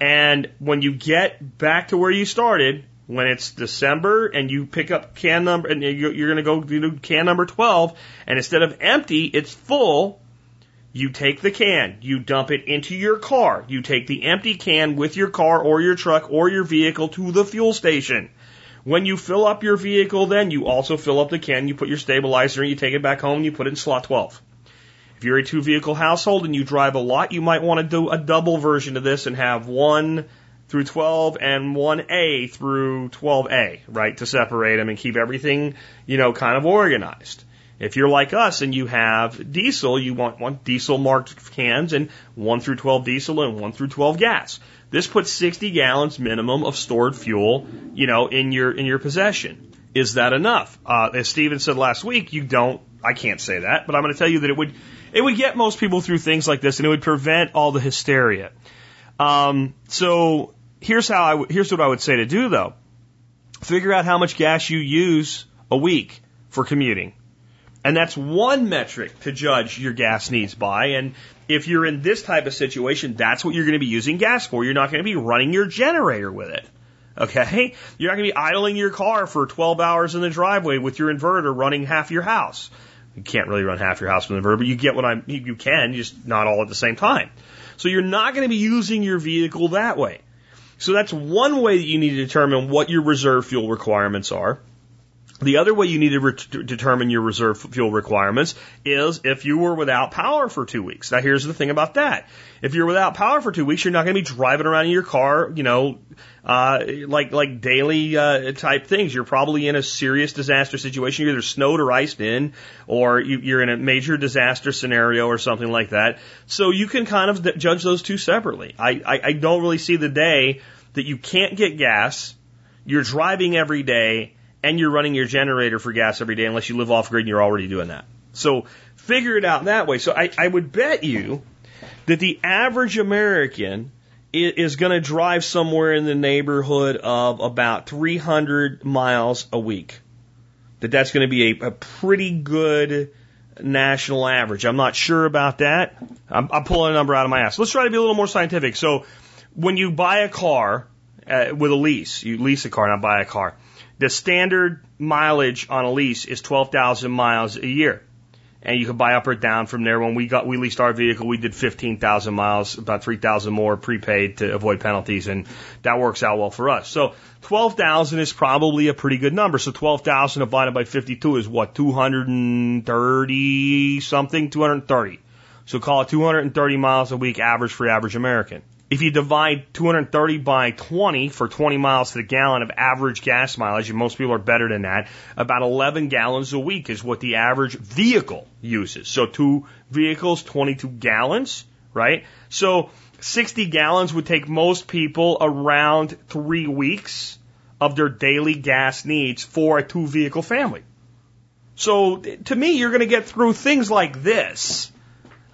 And when you get back to where you started, when it's December and you pick up can number, and you're going to go do can number 12, and instead of empty, it's full, you take the can, you dump it into your car. You take the empty can with your car or your truck or your vehicle to the fuel station. When you fill up your vehicle, then you also fill up the can, you put your stabilizer and you take it back home and you put it in slot 12. If you're a two vehicle household and you drive a lot, you might want to do a double version of this and have one through 12 and 1A through 12A, right, to separate them and keep everything, you know, kind of organized. If you're like us and you have diesel, you want one diesel marked cans and 1 through 12 diesel and 1 through 12 gas. This puts 60 gallons minimum of stored fuel, you know, in your in your possession. Is that enough? Uh, as Steven said last week, you don't. I can't say that, but I'm going to tell you that it would it would get most people through things like this, and it would prevent all the hysteria. Um, so here's how I here's what I would say to do though. Figure out how much gas you use a week for commuting. And that's one metric to judge your gas needs by. And if you're in this type of situation, that's what you're going to be using gas for. You're not going to be running your generator with it. Okay? You're not going to be idling your car for 12 hours in the driveway with your inverter running half your house. You can't really run half your house with an inverter, but you get what I'm, you can, just not all at the same time. So you're not going to be using your vehicle that way. So that's one way that you need to determine what your reserve fuel requirements are. The other way you need to re- determine your reserve fuel requirements is if you were without power for two weeks. Now, here's the thing about that. If you're without power for two weeks, you're not going to be driving around in your car, you know, uh, like like daily uh, type things. You're probably in a serious disaster situation. You're either snowed or iced in, or you, you're in a major disaster scenario or something like that. So you can kind of judge those two separately. I, I, I don't really see the day that you can't get gas, you're driving every day, and you're running your generator for gas every day unless you live off grid and you're already doing that. So figure it out that way. So I, I would bet you that the average American is going to drive somewhere in the neighborhood of about 300 miles a week. That that's going to be a, a pretty good national average. I'm not sure about that. I'm, I'm pulling a number out of my ass. Let's try to be a little more scientific. So when you buy a car uh, with a lease, you lease a car, not buy a car. The standard mileage on a lease is 12,000 miles a year. And you can buy up or down from there. When we got, we leased our vehicle, we did 15,000 miles, about 3,000 more prepaid to avoid penalties. And that works out well for us. So 12,000 is probably a pretty good number. So 12,000 divided by 52 is what? 230 something? 230. So call it 230 miles a week average for average American. If you divide 230 by 20 for 20 miles to the gallon of average gas mileage, and most people are better than that, about 11 gallons a week is what the average vehicle uses. So two vehicles, 22 gallons, right? So 60 gallons would take most people around three weeks of their daily gas needs for a two vehicle family. So to me, you're going to get through things like this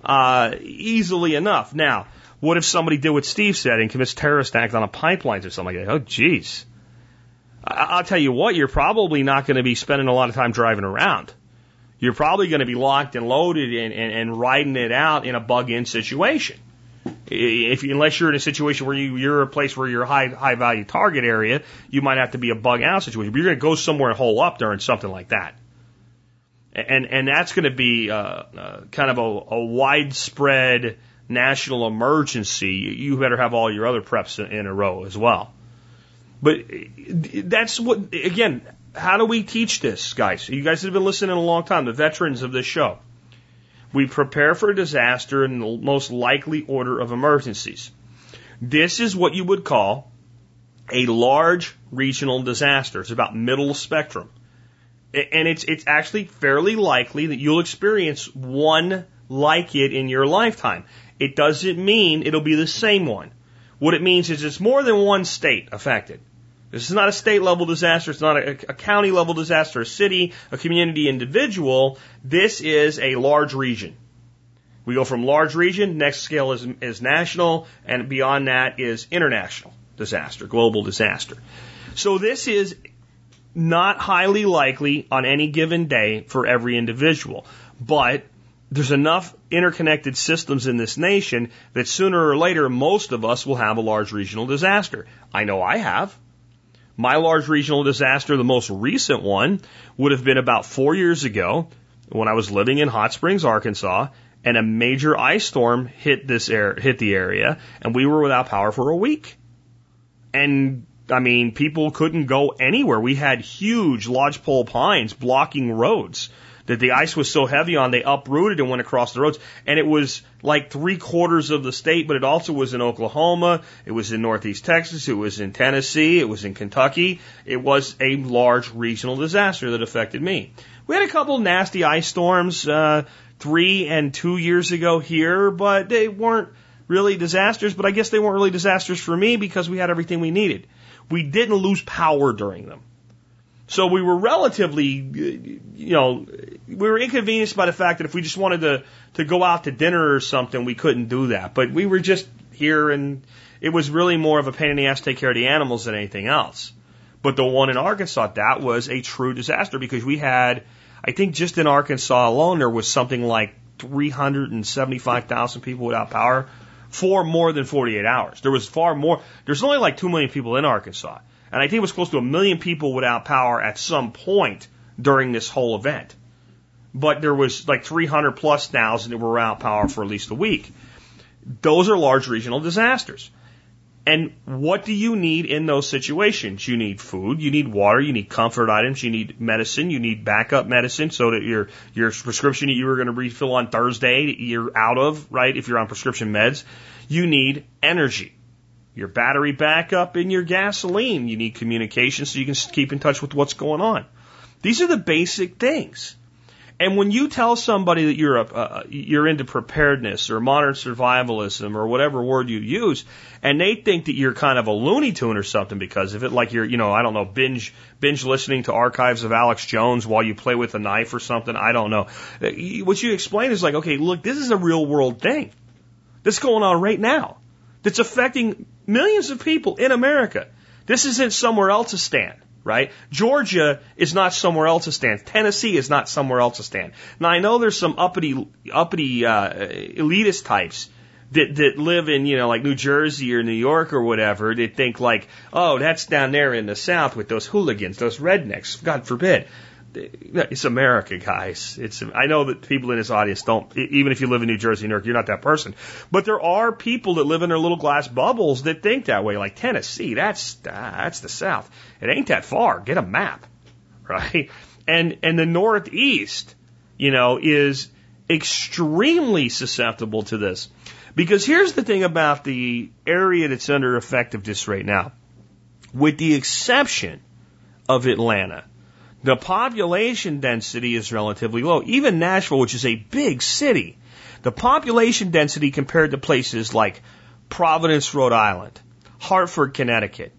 uh, easily enough. Now, what if somebody did what Steve said and commits terrorist act on a pipeline or something like that? Oh, geez. I- will tell you what, you're probably not going to be spending a lot of time driving around. You're probably going to be locked and loaded and, and, and riding it out in a bug-in situation. If unless you're in a situation where you, you're a place where you're a high high value target area, you might have to be a bug out situation. But you're going to go somewhere and hole up during something like that, and and that's going to be uh, uh, kind of a, a widespread national emergency, you better have all your other preps in a row as well. But that's what, again, how do we teach this, guys? You guys have been listening a long time, the veterans of this show. We prepare for a disaster in the most likely order of emergencies. This is what you would call a large regional disaster. It's about middle spectrum. And it's, it's actually fairly likely that you'll experience one like it in your lifetime. It doesn't mean it'll be the same one. What it means is it's more than one state affected. This is not a state level disaster. It's not a, a, county level disaster, a city, a community, individual. This is a large region. We go from large region, next scale is, is national, and beyond that is international disaster, global disaster. So this is not highly likely on any given day for every individual, but there's enough interconnected systems in this nation that sooner or later most of us will have a large regional disaster. I know I have. My large regional disaster, the most recent one, would have been about four years ago when I was living in Hot Springs, Arkansas, and a major ice storm hit this air, hit the area, and we were without power for a week. And I mean, people couldn't go anywhere. We had huge lodgepole pines blocking roads that the ice was so heavy on, they uprooted and went across the roads. And it was like three quarters of the state, but it also was in Oklahoma. It was in Northeast Texas. It was in Tennessee. It was in Kentucky. It was a large regional disaster that affected me. We had a couple nasty ice storms, uh, three and two years ago here, but they weren't really disasters, but I guess they weren't really disasters for me because we had everything we needed. We didn't lose power during them. So we were relatively, you know, we were inconvenienced by the fact that if we just wanted to, to go out to dinner or something, we couldn't do that. But we were just here and it was really more of a pain in the ass to take care of the animals than anything else. But the one in Arkansas, that was a true disaster because we had, I think just in Arkansas alone, there was something like 375,000 people without power for more than 48 hours. There was far more, there's only like 2 million people in Arkansas. And I think it was close to a million people without power at some point during this whole event. But there was like 300 plus thousand that were without power for at least a week. Those are large regional disasters. And what do you need in those situations? You need food, you need water, you need comfort items, you need medicine, you need backup medicine so that your your prescription that you were going to refill on Thursday you're out of, right? If you're on prescription meds, you need energy. Your battery backup and your gasoline. You need communication so you can keep in touch with what's going on. These are the basic things. And when you tell somebody that you're a, uh, you're into preparedness or modern survivalism or whatever word you use, and they think that you're kind of a Looney Tune or something because of it, like you're, you know, I don't know, binge binge listening to archives of Alex Jones while you play with a knife or something. I don't know. Uh, what you explain is like, okay, look, this is a real world thing that's going on right now. That's affecting millions of people in America. This isn't somewhere else to stand right? Georgia is not somewhere else to stand. Tennessee is not somewhere else to stand. Now I know there's some uppity, uppity uh, elitist types that that live in you know like New Jersey or New York or whatever that think like, oh, that's down there in the South with those hooligans, those rednecks. God forbid it's America, guys. It's I know that people in this audience don't. Even if you live in New Jersey, New York, you're not that person. But there are people that live in their little glass bubbles that think that way. Like Tennessee, that's that's the South. It ain't that far. Get a map, *laughs* right? And and the Northeast, you know, is extremely susceptible to this. Because here's the thing about the area that's under effect of this right now. With the exception of Atlanta, the population density is relatively low. Even Nashville, which is a big city, the population density compared to places like Providence, Rhode Island, Hartford, Connecticut,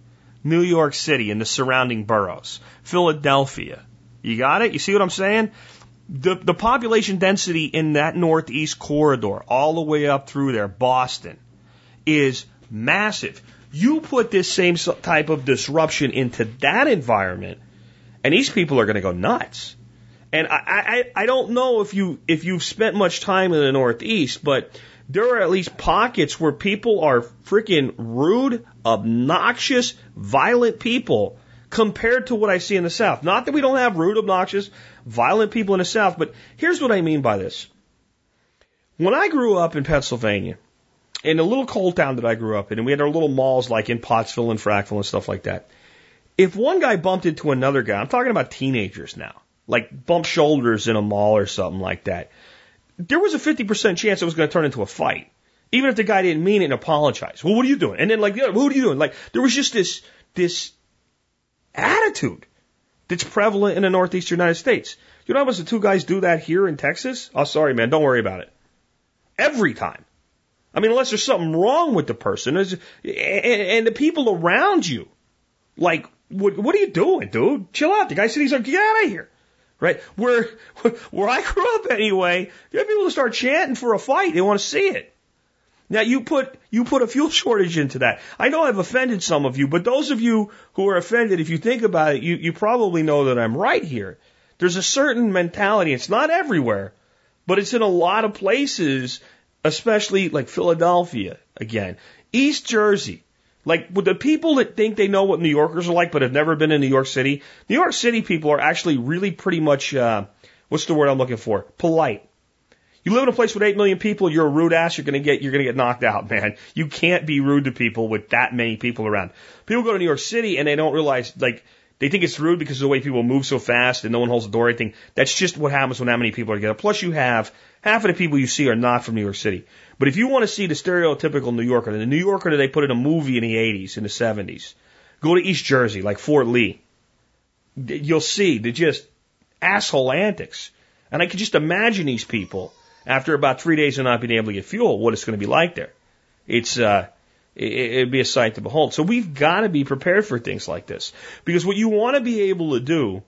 New York City and the surrounding boroughs, Philadelphia. You got it? You see what I'm saying? The, the population density in that northeast corridor, all the way up through there, Boston, is massive. You put this same type of disruption into that environment, and these people are going to go nuts. And I, I, I don't know if you if you've spent much time in the Northeast, but there are at least pockets where people are freaking rude, obnoxious, violent people compared to what I see in the South. Not that we don't have rude, obnoxious, violent people in the South, but here's what I mean by this. When I grew up in Pennsylvania, in a little coal town that I grew up in, and we had our little malls like in Pottsville and Frackville and stuff like that, if one guy bumped into another guy, I'm talking about teenagers now, like bump shoulders in a mall or something like that, there was a 50% chance it was going to turn into a fight. Even if the guy didn't mean it and apologize. Well, what are you doing? And then like, yeah, what are you doing? Like, there was just this, this attitude that's prevalent in the Northeastern United States. You know how much the two guys do that here in Texas? Oh, sorry, man. Don't worry about it. Every time. I mean, unless there's something wrong with the person and the people around you, like what, what are you doing, dude? Chill out. The guy said he's like, get out of here. Right? Where, *laughs* where I grew up anyway, there are people who start chanting for a fight. They want to see it. Now you put, you put a fuel *laughs* shortage into that. I know I've offended some of you, but those of you who are offended, if you think about it, you, you probably know that I'm right here. There's a certain mentality. It's not everywhere, but it's in a lot of places, especially like Philadelphia again, East Jersey. Like with the people that think they know what New Yorkers are like, but have never been in New York City, New York City people are actually really pretty much, uh, what's the word I'm looking for? Polite. You live in a place with eight million people, you're a rude ass, you're gonna get, you're gonna get knocked out, *laughs* man. You can't be rude to people with that many people around. People go to New York City and they don't realize, like, they think it's rude because of the way people move so fast and no one holds the door or anything. That's just what happens when that many people are together. Plus you have, half of the people you see are not from New York City. But if you want to see the stereotypical New Yorker, the New Yorker that they put in a movie in the 80s, in the 70s, go to East Jersey, like Fort Lee. You'll see the just asshole antics. And I can just imagine these people after about three days of not being able to get fuel, what it's going to be like there. It's, uh, it, would be a sight to behold. So we've got to be prepared for things like this. Because what you want to be able to do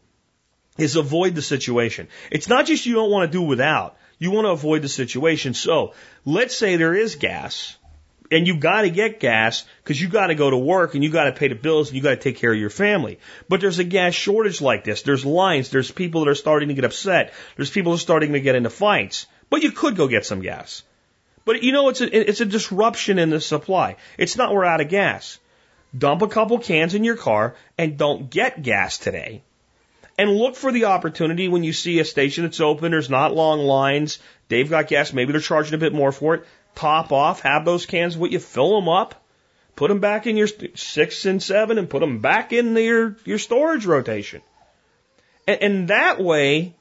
is avoid the situation. It's not just you don't want to do without. You want to avoid the situation. So let's say there is gas and you got to get gas because you got to go to work and you got to pay the bills and you got to take care of your family. But there's a gas shortage like this. There's lines. There's people that are starting to get upset. There's people that are starting to get into fights. But you could go get some gas. But you know, it's a, it's a disruption in the supply. It's not we're out of gas. Dump a couple cans in your car and don't get gas today and look for the opportunity when you see a station that's open, there's not long lines, they've got gas, maybe they're charging a bit more for it. Top off, have those cans with you, fill them up, put them back in your six and seven and put them back in your, your storage rotation. And, and that way,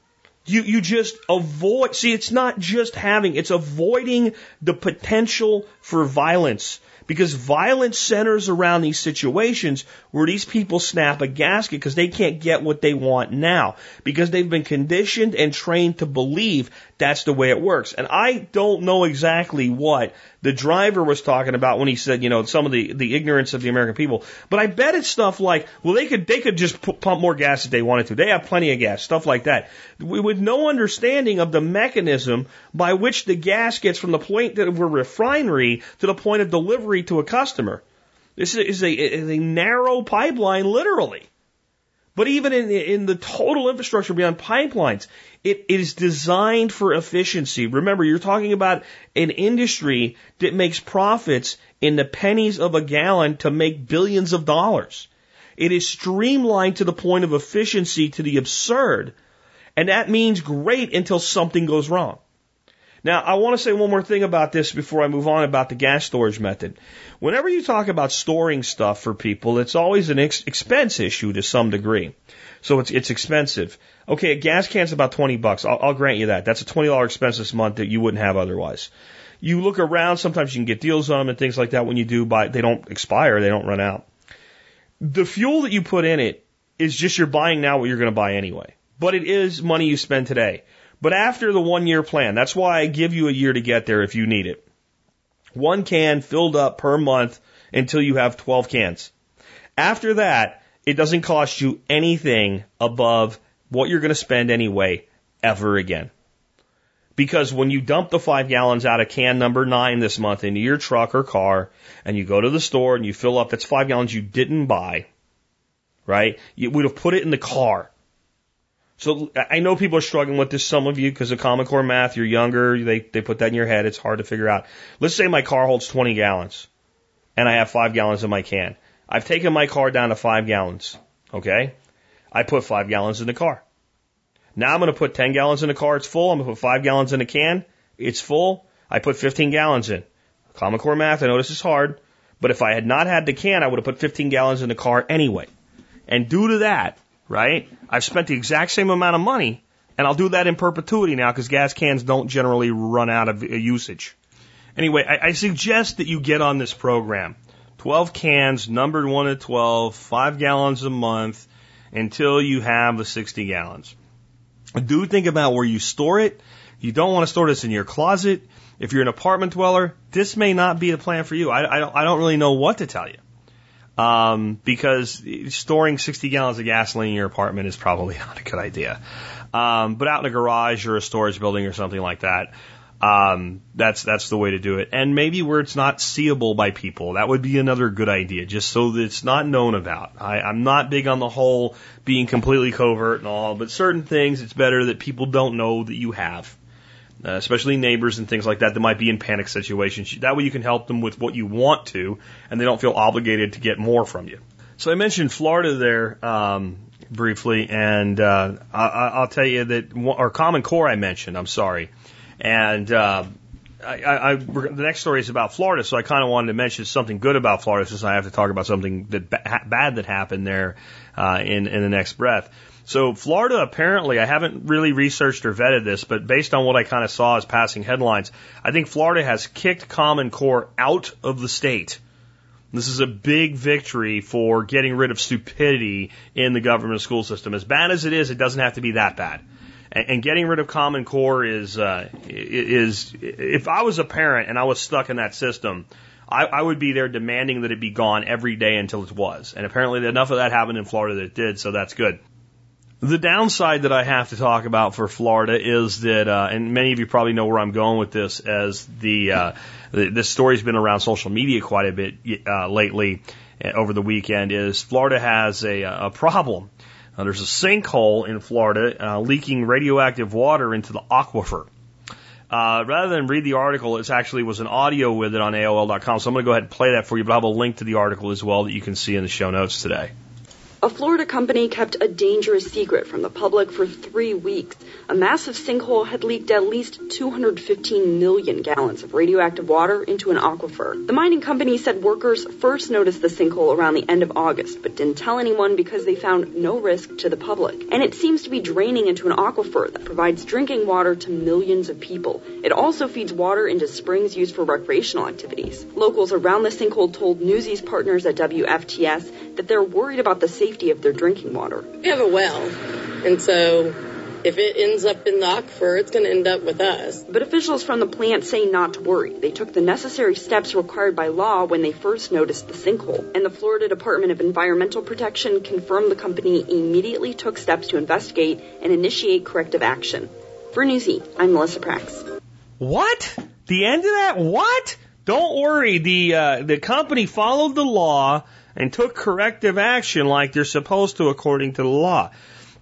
you, you just avoid, see, it's not just having, it's avoiding the potential for violence. Because violence centers around these situations where these people snap a gasket because they can't get what they want now. Because they've been conditioned and trained to believe that's the way it works. And I don't know exactly what the driver was talking about when he said, you know, some of the, the ignorance of the American people. But I bet it's stuff like, well, they could, they could just pump more gas if they wanted to. They have plenty of gas, stuff like that. With no understanding of the mechanism by which the gas gets from the point of a refinery to the point of delivery to a customer. This is a, is a narrow pipeline, literally. But even in, in the total infrastructure beyond pipelines, it is designed for efficiency. Remember, you're talking about an industry that makes profits in the pennies of a gallon to make billions of dollars. It is streamlined to the point of efficiency to the absurd. And that means great until something goes wrong. Now, I want to say one more thing about this before I move on about the gas storage method. Whenever you talk about storing stuff for people, it's always an ex- expense issue to some degree. So it's, it's expensive. Okay, a gas can's about 20 bucks. I'll, I'll grant you that. That's a $20 expense this month that you wouldn't have otherwise. You look around, sometimes you can get deals on them and things like that when you do buy, they don't expire, they don't run out. The fuel that you put in it is just you're buying now what you're going to buy anyway. But it is money you spend today. But after the one year plan, that's why I give you a year to get there if you need it. One can filled up per month until you have 12 cans. After that, it doesn't cost you anything above what you're going to spend anyway ever again. Because when you dump the five gallons out of can number nine this month into your truck or car and you go to the store and you fill up, that's five gallons you didn't buy, right? You would have put it in the car. So I know people are struggling with this, some of you, because of Common Core math, you're younger, they, they put that in your head, it's hard to figure out. Let's say my car holds 20 gallons, and I have five gallons in my can. I've taken my car down to five gallons, okay? I put five gallons in the car. Now I'm going to put 10 gallons in the car, it's full. I'm going to put five gallons in the can, it's full. I put 15 gallons in. Common Core math, I know this is hard, but if I had not had the can, I would have put 15 gallons in the car anyway. And due to that, right? I've spent the exact same amount of money, and I'll do that in perpetuity now because gas cans don't generally run out of uh, usage. Anyway, I, I suggest that you get on this program. 12 cans, numbered 1 to 12, 5 gallons a month until you have the 60 gallons. Do think about where you store it. You don't want to store this in your closet. If you're an apartment dweller, this may not be the plan for you. I, I, don't, I don't really know what to tell you um, because storing 60 gallons of gasoline in your apartment is probably *laughs* not a good idea. Um, but out in a garage or a storage building or something like that, um, that's that's the way to do it. And maybe where it's not seeable by people, that would be another good idea, just so that it's not known about. I, I'm not big on the whole being completely covert and all, but certain things it's better that people don't know that you have uh, especially neighbors and things like that that might be in panic situations. That way you can help them with what you want to, and they don't feel obligated to get more from you. So I mentioned Florida there um, briefly, and uh, I, will tell you that, our Common Core I mentioned. I'm sorry, and uh, I, I, the next story is about Florida, so I kind of wanted to mention something good about Florida since I have to talk about something that bad that happened there uh, in in the next breath. So Florida apparently, I haven't really researched or vetted this, but based on what I kind of saw as passing headlines, I think Florida has kicked Common Core out of the state. This is a big victory for getting rid of stupidity in the government school system. As bad as it is, it doesn't have to be that bad. And, getting rid of Common Core is uh, is if I was a parent and I was stuck in that system, I, I would be there demanding that it be gone every day until it was. And apparently enough of that happened in Florida that it did, so that's good. The downside that I have to talk about for Florida is that, uh, and many of you probably know where I'm going with this, as the, uh, this story's been around social media quite a bit uh, lately uh, over the weekend. Is Florida has a, a problem? Uh, there's a sinkhole in Florida uh, leaking radioactive water into the aquifer. Uh, rather than read the article, it actually was an audio with it on AOL.com. So I'm going to go ahead and play that for you, but I'll have a link to the article as well that you can see in the show notes today. A Florida company kept a dangerous secret from the public for three weeks. A massive sinkhole had leaked at least 215 million gallons of radioactive water into an aquifer. The mining company said workers first noticed the sinkhole around the end of August, but didn't tell anyone because they found no risk to the public. And it seems to be draining into an aquifer that provides drinking water to millions of people. It also feeds water into springs used for recreational activities. Locals around the sinkhole told Newsy's partners at WFTS that they're worried about the safety of their drinking water. We have a well, and so if it ends up in the aquifer, it's going to end up with us. But officials from the plant say not to worry. They took the necessary steps required by law when they first noticed the sinkhole. And the Florida Department of Environmental Protection confirmed the company immediately took steps to investigate and initiate corrective action. For Newsy, I'm Melissa Prax. What? The end of that? What? Don't worry. The uh, the company followed the law and took corrective action like they're supposed to according to the law.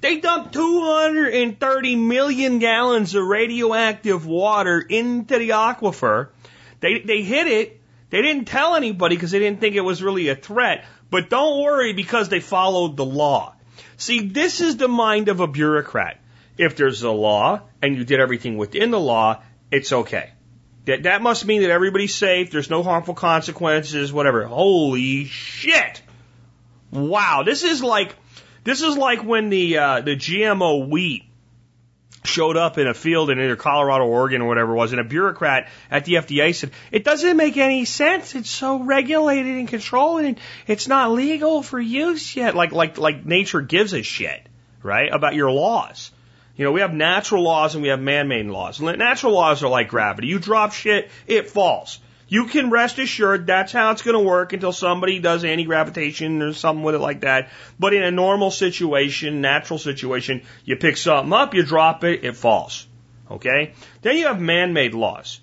They dumped 230 million gallons of radioactive water into the aquifer. They they hit it. They didn't tell anybody because they didn't think it was really a threat. But don't worry because they followed the law. See, this is the mind of a bureaucrat. If there's a law and you did everything within the law, it's okay. That, that must mean that everybody's safe, there's no harmful consequences, whatever. Holy shit! Wow, this is like, this is like when the, uh, the GMO wheat showed up in a field in either Colorado or Oregon or whatever it was, and a bureaucrat at the FDA said, it doesn't make any sense. It's so regulated and controlled and it's not legal for use yet. Like, like, like nature gives a shit, right? About your laws. You know, we have natural laws and we have man-made laws. Natural laws are like gravity. You drop shit, it falls. You can rest assured that's how it's going to work until somebody does anti-gravitation or something with it like that. But in a normal situation, natural situation, you pick something up, you drop it, it falls. Okay? Then you have man-made laws.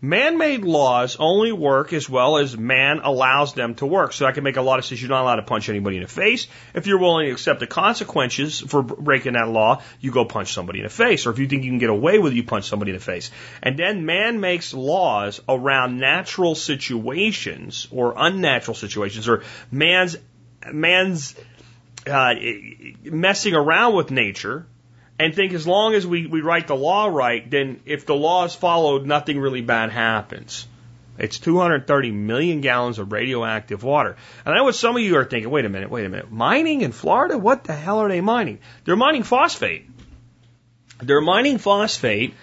Man-made laws only work as well as man allows them to work. So I can make a lot of sense. You're not allowed to punch anybody in the face. If you're willing to accept the consequences for breaking that law, you go punch somebody in the face. Or if you think you can get away with it, you punch somebody in the face. And then man makes laws around natural situations or unnatural situations or man's, man's, uh, messing around with nature and think as long as we, we write the law right, then if the law is followed, nothing really bad happens. It's 230 million gallons of radioactive water. And I know what some of you are thinking, wait a minute, wait a minute. Mining in Florida? What the hell are they mining? They're mining phosphate. They're mining phosphate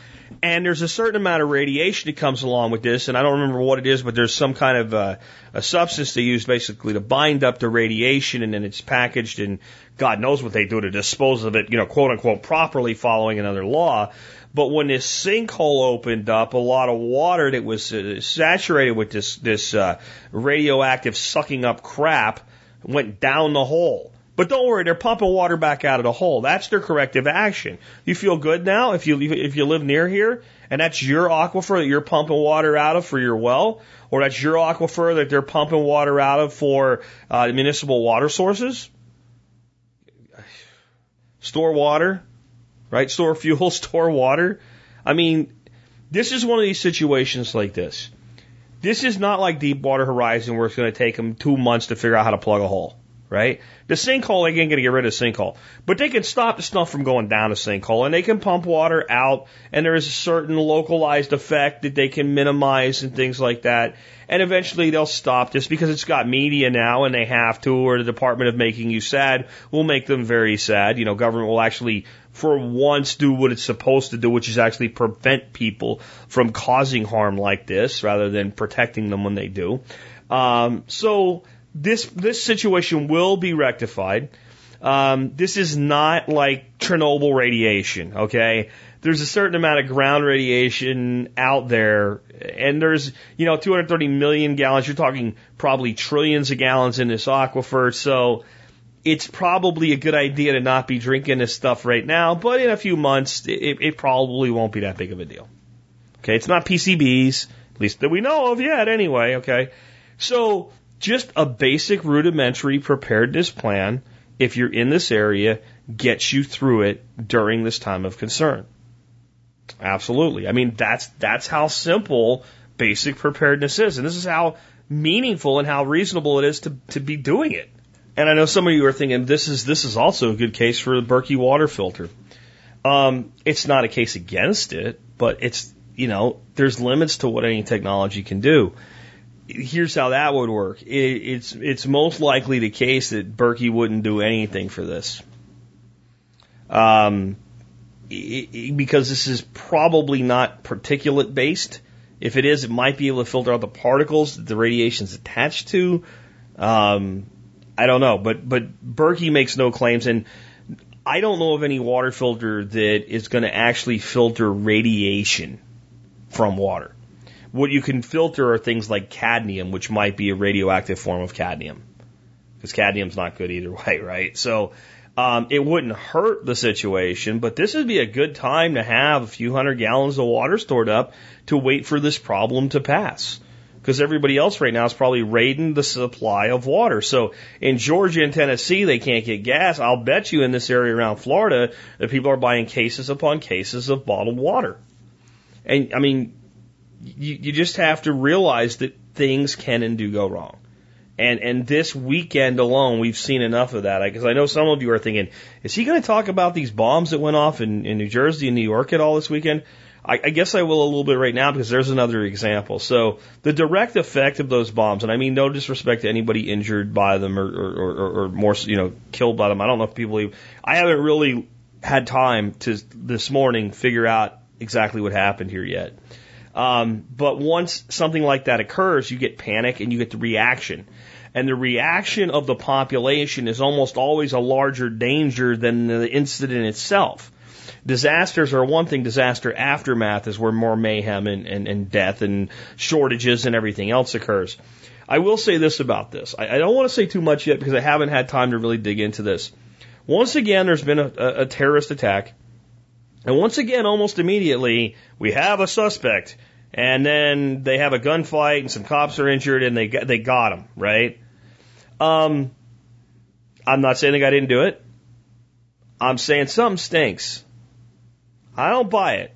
and there's a certain amount of radiation that comes along with this, and I don't remember what it is, but there's some kind of uh, a substance they use basically to bind up the radiation, and then it's packaged, and God knows what they do to dispose of it, you know, quote unquote, properly following another law. But when this sinkhole opened up, a lot of water that was uh, saturated with this this uh, radioactive sucking up crap went down the hole. But don't worry, they're pumping water back out of the hole. That's their corrective action. You feel good now if you if you live near here and that's your aquifer that you're pumping water out of for your well, or that's your aquifer that they're pumping water out of for uh, municipal water sources. Store water, right? Store *laughs* fuel, store water. I mean, this is one of these situations like this. This is not like Deepwater Horizon where it's going to take them two months to figure out how to plug a hole right? The sinkhole, they ain't going to get rid of sinkhole. But they can stop the stuff from going down the sinkhole and they can pump water out and there is a certain localized effect that they can minimize and things like that. And eventually they'll stop this because it's got media now and they have to or the Department of Making You Sad will make them very sad. You know, government will actually for once do what it's supposed to do, which is actually prevent people from causing harm like this rather than protecting them when they do. Um, so, this this situation will be rectified. Um, this is not like Chernobyl radiation, okay? There's a certain amount of ground radiation out there, and there's, you know, 230 million gallons. You're talking probably trillions of gallons in this aquifer, so it's probably a good idea to not be drinking this stuff right now, but in a few months, it, it probably won't be that big of a deal. Okay, it's not PCBs, at least that we know of yet, anyway, okay? So, just a basic rudimentary preparedness plan, if you're in this area, gets you through it during this time of concern. Absolutely. I mean, that's, that's how simple basic preparedness is. And this is how meaningful and how reasonable it is to, to be doing it. And I know some of you are thinking this is this is also a good case for the Berkey water filter. Um, it's not a case against it, but it's you know there's limits to what any technology can do. Here's how that would work. It, it's it's most likely the case that Berkey wouldn't do anything for this. Um, because this is probably not particulate based. If it is, it might be able to filter out the particles that the radiation is attached to. Um, I don't know, but but Berkey makes no claims, and I don't know of any water filter that is going to actually filter radiation from water. What you can filter are things like cadmium, which might be a radioactive form of cadmium, because cadmium's not good either *laughs* way, right? So um, it wouldn't hurt the situation, but this would be a good time to have a few hundred gallons of water stored up to wait for this problem to pass. Because everybody else right now is probably raiding the supply of water. So in Georgia and Tennessee, they can't get gas. I'll bet you in this area around Florida that people are buying cases upon cases of bottled water. And I mean, you, you just have to realize that things can and do go wrong. And and this weekend alone, we've seen enough of that. Because I know some of you are thinking, is he going to talk about these bombs that went off in, in New Jersey and New York at all this weekend? I, I guess I will a little bit right now because there's another example. So the direct effect of those bombs, and I mean no disrespect to anybody injured by them or or, or, or more, you know, killed by them. I don't know if people. Even, I haven't really had time to this morning figure out exactly what happened here yet. Um, but once something like that occurs, you get panic and you get the reaction. And the reaction of the population is almost always a larger danger than the incident itself. Disasters are one thing, disaster aftermath is where more mayhem and, and, and death and shortages and everything else occurs. I will say this about this. I, I don't want to say too much yet because I haven't had time to really dig into this. Once again, there's been a, a, a terrorist attack. And once again, almost immediately, we have a suspect. And then they have a gunfight and some cops are injured and they, they got him, right? Um, I'm not saying the guy didn't do it. I'm saying something stinks. I don't buy it.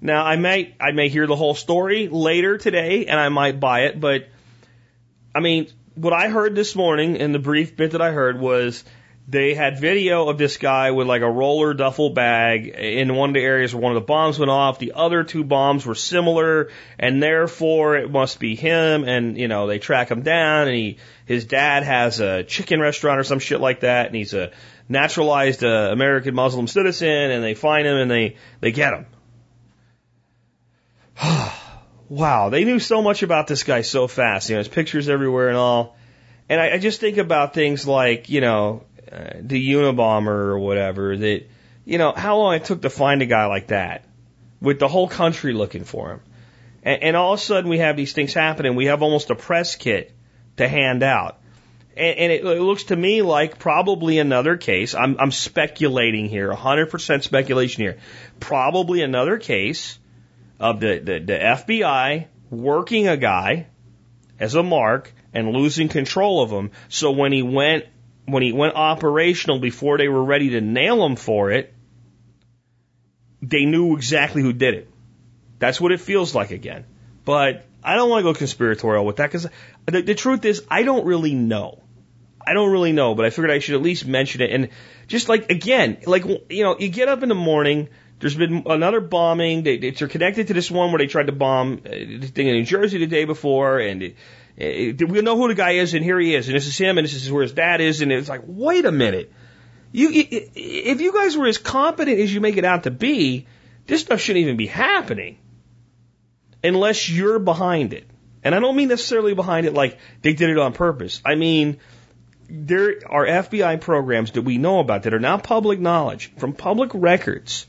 Now I may I may hear the whole story later today and I might buy it, but I mean what I heard this morning in the brief bit that I heard was they had video of this guy with like a roller duffel bag in one of the areas where one of the bombs went off. The other two bombs were similar, and therefore it must be him. And you know they track him down, and he his dad has a chicken restaurant or some shit like that, and he's a naturalized uh, American Muslim citizen, and they find him and they they get him. *sighs* wow, they knew so much about this guy so fast. You know, his pictures everywhere and all. And I, I just think about things like, you know, uh, the Unabomber or whatever that, you know, how long it took to find a guy like that with the whole country looking for him. And, and all of a sudden we have these things happening. We have almost a press kit to hand out. And, and it, it looks to me like probably another case. I'm, I'm speculating here, 100% speculation here. Probably another case of the, the, the FBI working a guy as a mark and losing control of him. So when he went when he went operational before they were ready to nail him for it, they knew exactly who did it. That's what it feels like again. But I don't want to go conspiratorial with that because the, the truth is I don't really know. I don't really know, but I figured I should at least mention it. And just like again, like you know, you get up in the morning. There's been another bombing. They, they're connected to this one where they tried to bomb uh, thing in New Jersey the day before, and it, Eh, we know who the guy is, and here he is, and this is him, and this is where his dad is, and it's like, wait a minute. You, if you guys were as competent as you make it out to be, this stuff shouldn't even be happening unless you're behind it. And I don't mean necessarily behind it like they did it on purpose. I mean, there are FBI programs that we know about that are now public knowledge from public records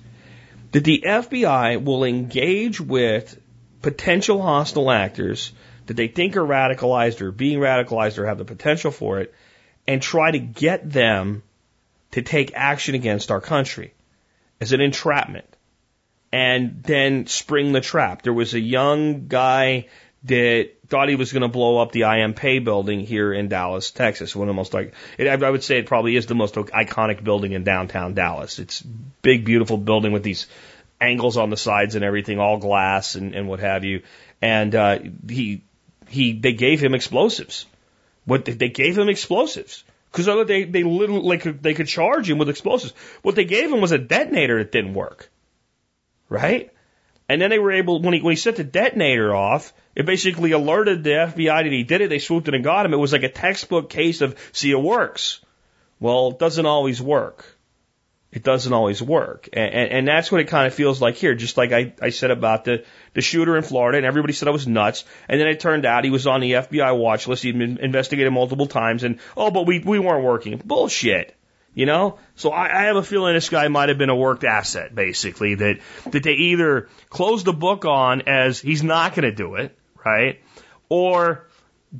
that the FBI will engage with potential hostile actors that they think are radicalized or being radicalized or have the potential for it and try to get them to take action against our country as an entrapment and then spring the trap. There was a young guy that thought he was going to blow up the IMP building here in Dallas, Texas. One of the most like, I would say it probably is the most iconic building in downtown Dallas. It's big, beautiful building with these angles on the sides and everything, all glass and, and what have you. And uh, he he they gave him explosives. What they gave him explosives. Because they, they literally, like, they could charge him with explosives. What they gave him was a detonator that didn't work. Right? And then they were able, when he, when he set the detonator off, it basically alerted the FBI that he did it. They swooped in and got him. It was like a textbook case of, see, it works. Well, it doesn't always work. It doesn't always work. And, and, and that's what it kind of feels like here. Just like I, I said about the, the shooter in Florida and everybody said I was nuts. And then it turned out he was on the FBI watch list. He'd been investigated multiple times and, oh, but we, we weren't working. Bullshit. You know? So I, I have a feeling this guy might have been a worked asset, basically, that, that they either closed the book on as he's not going to do it, right? Or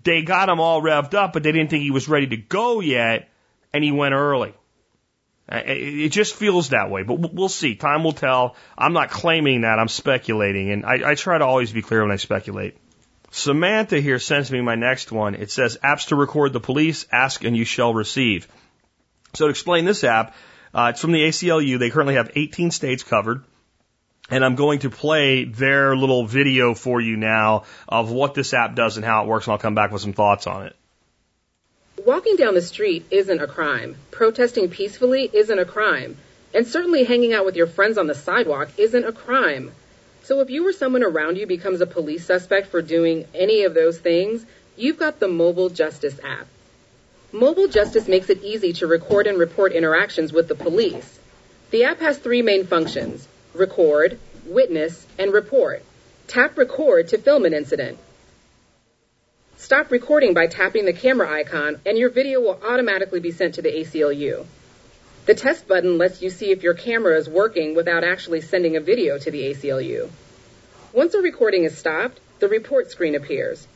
they got him all revved up, but they didn't think he was ready to go yet, and he went early. It just feels that way, but we'll see. Time will tell. I'm not claiming that. I'm speculating, and I, I try to always be clear when I speculate. Samantha here sends me my next one. It says apps to record the police. Ask and you shall receive. So to explain this app, uh, it's from the ACLU. They currently have 18 states covered. And I'm going to play their little video for you now of what this app does and how it works, and I'll come back with some thoughts on it. Walking down the street isn't a crime. Protesting peacefully isn't a crime. And certainly hanging out with your friends on the sidewalk isn't a crime. So if you or someone around you becomes a police suspect for doing any of those things, you've got the Mobile Justice app. Mobile Justice makes it easy to record and report interactions with the police. The app has three main functions record, witness, and report. Tap record to film an incident. Stop recording by tapping the camera icon, and your video will automatically be sent to the ACLU. The test button lets you see if your camera is working without actually sending a video to the ACLU. Once a recording is stopped, the report screen appears.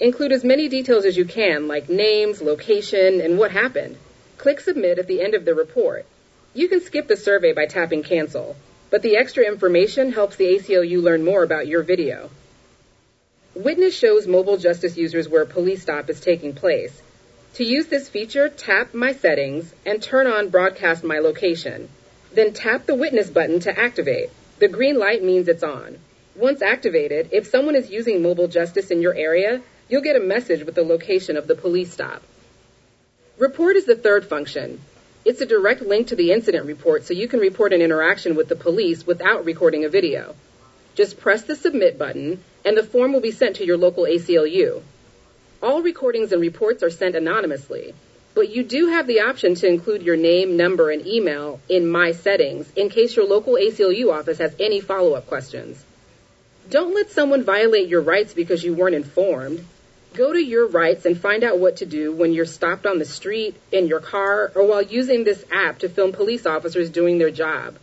Include as many details as you can, like names, location, and what happened. Click Submit at the end of the report. You can skip the survey by tapping Cancel, but the extra information helps the ACLU learn more about your video. Witness shows mobile justice users where a police stop is taking place. To use this feature, tap My Settings and turn on Broadcast My Location. Then tap the Witness button to activate. The green light means it's on. Once activated, if someone is using mobile justice in your area, you'll get a message with the location of the police stop. Report is the third function. It's a direct link to the incident report so you can report an interaction with the police without recording a video. Just press the submit button and the form will be sent to your local ACLU. All recordings and reports are sent anonymously, but you do have the option to include your name, number, and email in My Settings in case your local ACLU office has any follow-up questions. Don't let someone violate your rights because you weren't informed. Go to your rights and find out what to do when you're stopped on the street, in your car, or while using this app to film police officers doing their job.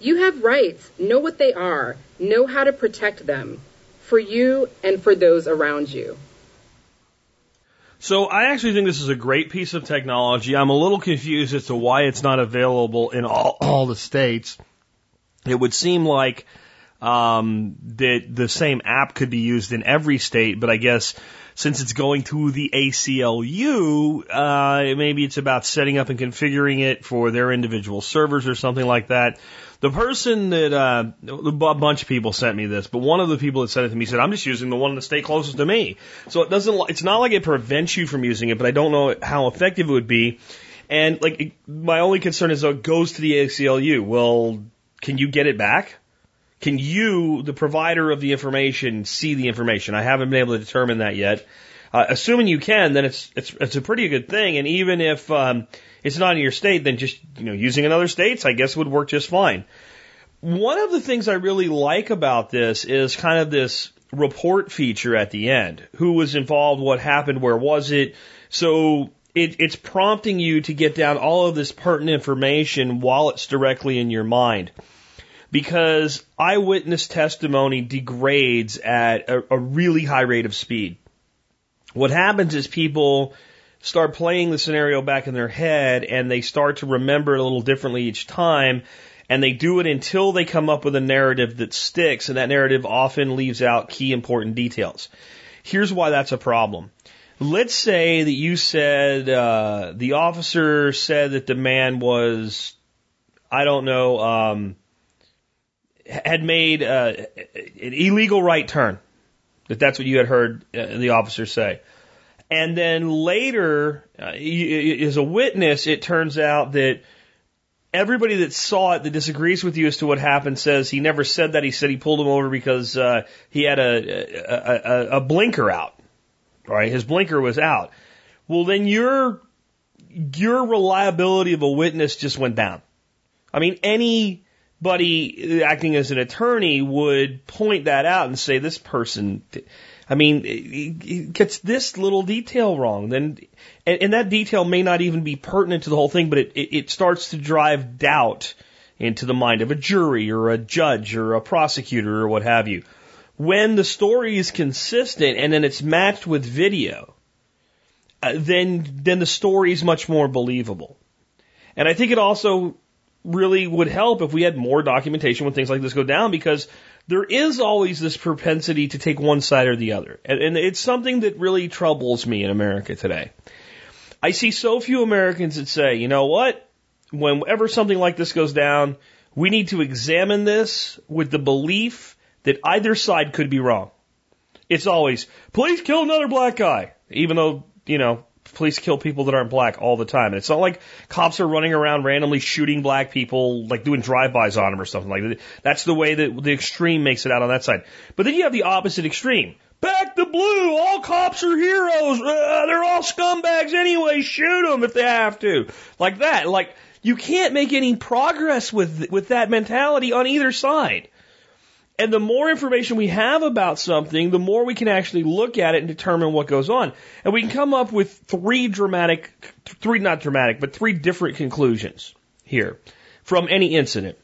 You have rights. Know what they are. Know how to protect them for you and for those around you. So I actually think this is a great piece of technology. I'm a little confused as to why it's not available in all, *clears throat* all the states. It would seem like um, that the same app could be used in every state, but I guess since it's going to the ACLU, uh, maybe it's about setting up and configuring it for their individual servers or something like that. The person that, uh, a bunch of people sent me this, but one of the people that sent it to me said, I'm just using the one the state closest to me. So it doesn't, it's not like it prevents you from using it, but I don't know how effective it would be. And like, it, my only concern is, it goes to the ACLU. Well, can you get it back? Can you, the provider of the information, see the information? I haven't been able to determine that yet. Uh, assuming you can, then it's it's it's a pretty good thing. And even if um, it's not in your state, then just you know using in other states, I guess would work just fine. One of the things I really like about this is kind of this report feature at the end. Who was involved? What happened? Where was it? So it, it's prompting you to get down all of this pertinent information while it's directly in your mind. Because eyewitness testimony degrades at a, a really high rate of speed. What happens is people start playing the scenario back in their head and they start to remember it a little differently each time. And they do it until they come up with a narrative that sticks, and that narrative often leaves out key important details. Here's why that's a problem. Let's say that you said uh, the officer said that the man was, I don't know, um, had made uh, an illegal right turn. That that's what you had heard uh, the officer say And then later, uh, as a witness, it turns out that everybody that saw it that disagrees with you as to what happened says he never said that. He said he pulled him over because uh, he had a, a, a, a blinker out. Right, his blinker was out. Well, then your your reliability of a witness just went down. I mean, anybody acting as an attorney would point that out and say this person. I mean, gets this little detail wrong, then, and, and that detail may not even be pertinent to the whole thing, but it, it, it starts to drive doubt into the mind of a jury or a judge or a prosecutor or what have you. When the story is consistent and then it's matched with video, uh, then then the story is much more believable. And I think it also really would help if we had more documentation when things like this go down because there is always this propensity to take one side or the other. And, and it's something that really troubles me in America today. I see so few Americans that say, you know what? Whenever something like this goes down, we need to examine this with the belief that either side could be wrong. It's always, police kill another black guy, even though, you know, police kill people that aren't black all the time. And it's not like cops are running around randomly shooting black people, like doing drive-bys on them or something like that. That's the way that the extreme makes it out on that side. But then you have the opposite extreme. Back the blue. All cops are heroes. Uh, they're all scumbags anyway. Shoot them if they have to. Like that. Like you can't make any progress with with that mentality on either side. And the more information we have about something, the more we can actually look at it and determine what goes on. And we can come up with three dramatic, three, not dramatic, but three different conclusions here from any incident.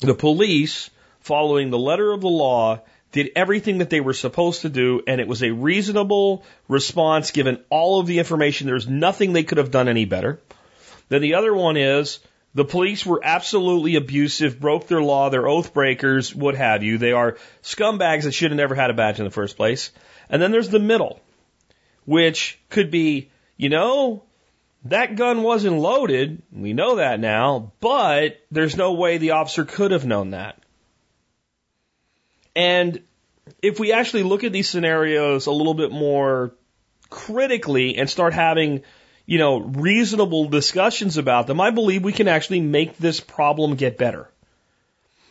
The police, following the letter of the law, did everything that they were supposed to do, and it was a reasonable response given all of the information. There's nothing they could have done any better. Then the other one is the police were absolutely abusive, broke their law, they're oath breakers, what have you. They are scumbags that should have never had a badge in the first place. And then there's the middle, which could be, you know, that gun wasn't loaded. We know that now, but there's no way the officer could have known that. And if we actually look at these scenarios a little bit more critically and start having you know, reasonable discussions about them, I believe we can actually make this problem get better.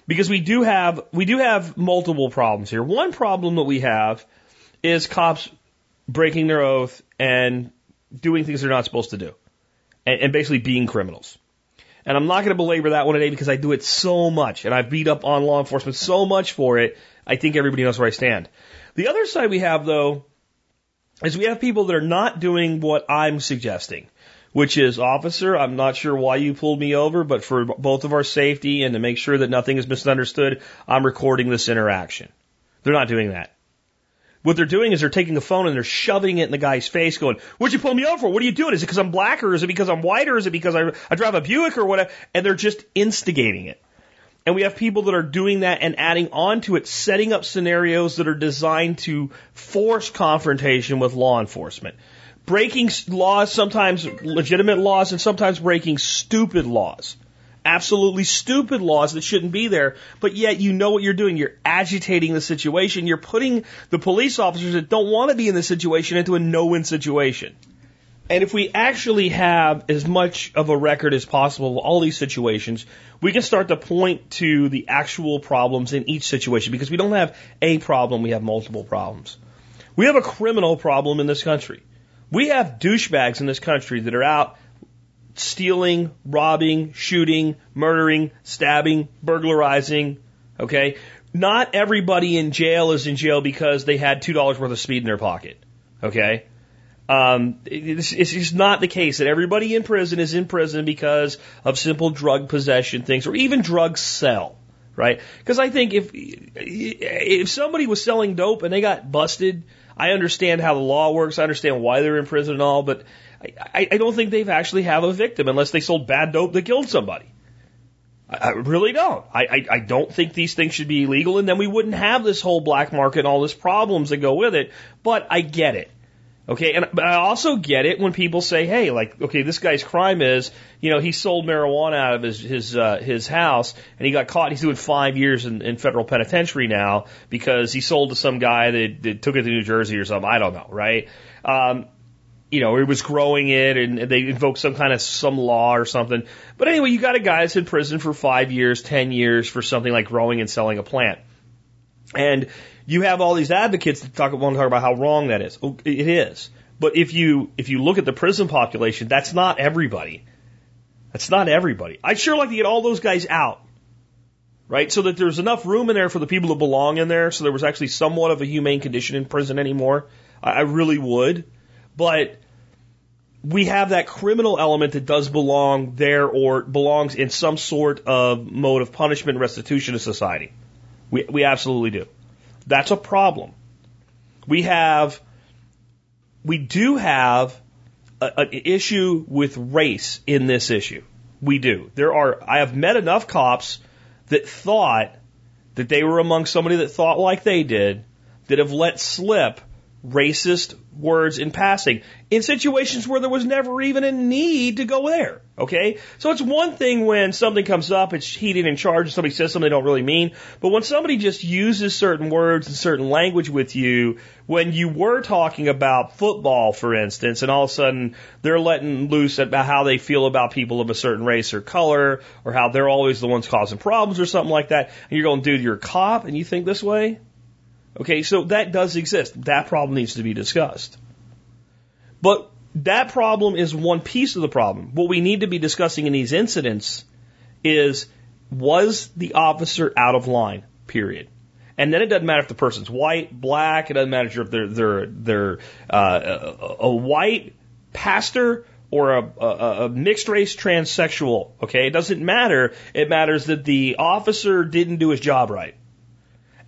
Because we do have, we do have multiple problems here. One problem that we have is cops breaking their oath and doing things they're not supposed to do. And, and basically being criminals. And I'm not going to belabor that one today because I do it so much and I beat up on law enforcement so much for it. I think everybody knows where I stand. The other side we have though is we have people that are not doing what I'm suggesting, which is, officer, I'm not sure why you pulled me over, but for both of our safety and to make sure that nothing is misunderstood, I'm recording this interaction. They're not doing that. What they're doing is they're taking a phone and they're shoving it in the guy's face, going, "What'd you pull me over for? What are you doing? Is it because I'm black, or is it because I'm white, or is it because I, I drive a Buick, or whatever?" And they're just instigating it. And we have people that are doing that and adding on to it, setting up scenarios that are designed to force confrontation with law enforcement. Breaking laws, sometimes legitimate laws, and sometimes breaking stupid laws. Absolutely stupid laws that shouldn't be there, but yet you know what you're doing. You're agitating the situation. You're putting the police officers that don't want to be in the situation into a no-win situation. And if we actually have as much of a record as possible of all these situations, we can start to point to the actual problems in each situation because we don't have a problem, we have multiple problems. We have a criminal problem in this country. We have douchebags in this country that are out stealing, robbing, shooting, murdering, stabbing, burglarizing, okay? Not everybody in jail is in jail because they had $2 worth of speed in their pocket, okay? Um, it's, it's just not the case that everybody in prison is in prison because of simple drug possession things or even drug sell, right? Because I think if if somebody was selling dope and they got busted, I understand how the law works. I understand why they're in prison and all, but I, I don't think they've actually have a victim unless they sold bad dope that killed somebody. I, I really don't. I, I, I don't think these things should be illegal, and then we wouldn't have this whole black market and all this problems that go with it. But I get it. Okay, and I also get it when people say, "Hey, like, okay, this guy's crime is, you know, he sold marijuana out of his his uh, his house, and he got caught. He's doing five years in, in federal penitentiary now because he sold to some guy that, that took it to New Jersey or something. I don't know, right? Um, you know, he was growing it and they invoked some kind of some law or something. But anyway, you got a guy that's in prison for five years, ten years for something like growing and selling a plant. And you have all these advocates that talk want to talk about how wrong that is. It is. But if you if you look at the prison population, that's not everybody. That's not everybody. I'd sure like to get all those guys out. Right? So that there's enough room in there for the people that belong in there, so there was actually somewhat of a humane condition in prison anymore. I, I really would. But we have that criminal element that does belong there or belongs in some sort of mode of punishment restitution to society. We, we absolutely do. That's a problem. We have, we do have an issue with race in this issue. We do. There are, I have met enough cops that thought that they were among somebody that thought like they did, that have let slip racist words in passing in situations where there was never even a need to go there. Okay? So it's one thing when something comes up, it's heated and charged, and somebody says something they don't really mean. But when somebody just uses certain words and certain language with you, when you were talking about football, for instance, and all of a sudden they're letting loose about how they feel about people of a certain race or color, or how they're always the ones causing problems or something like that, and you're going, dude, you're a cop and you think this way? Okay, so that does exist. That problem needs to be discussed. But that problem is one piece of the problem. What we need to be discussing in these incidents is was the officer out of line? Period. And then it doesn't matter if the person's white, black. It doesn't matter if they're they're they're uh, a, white pastor or a, a, a mixed race transsexual. Okay, it doesn't matter. It matters that the officer didn't do his job right.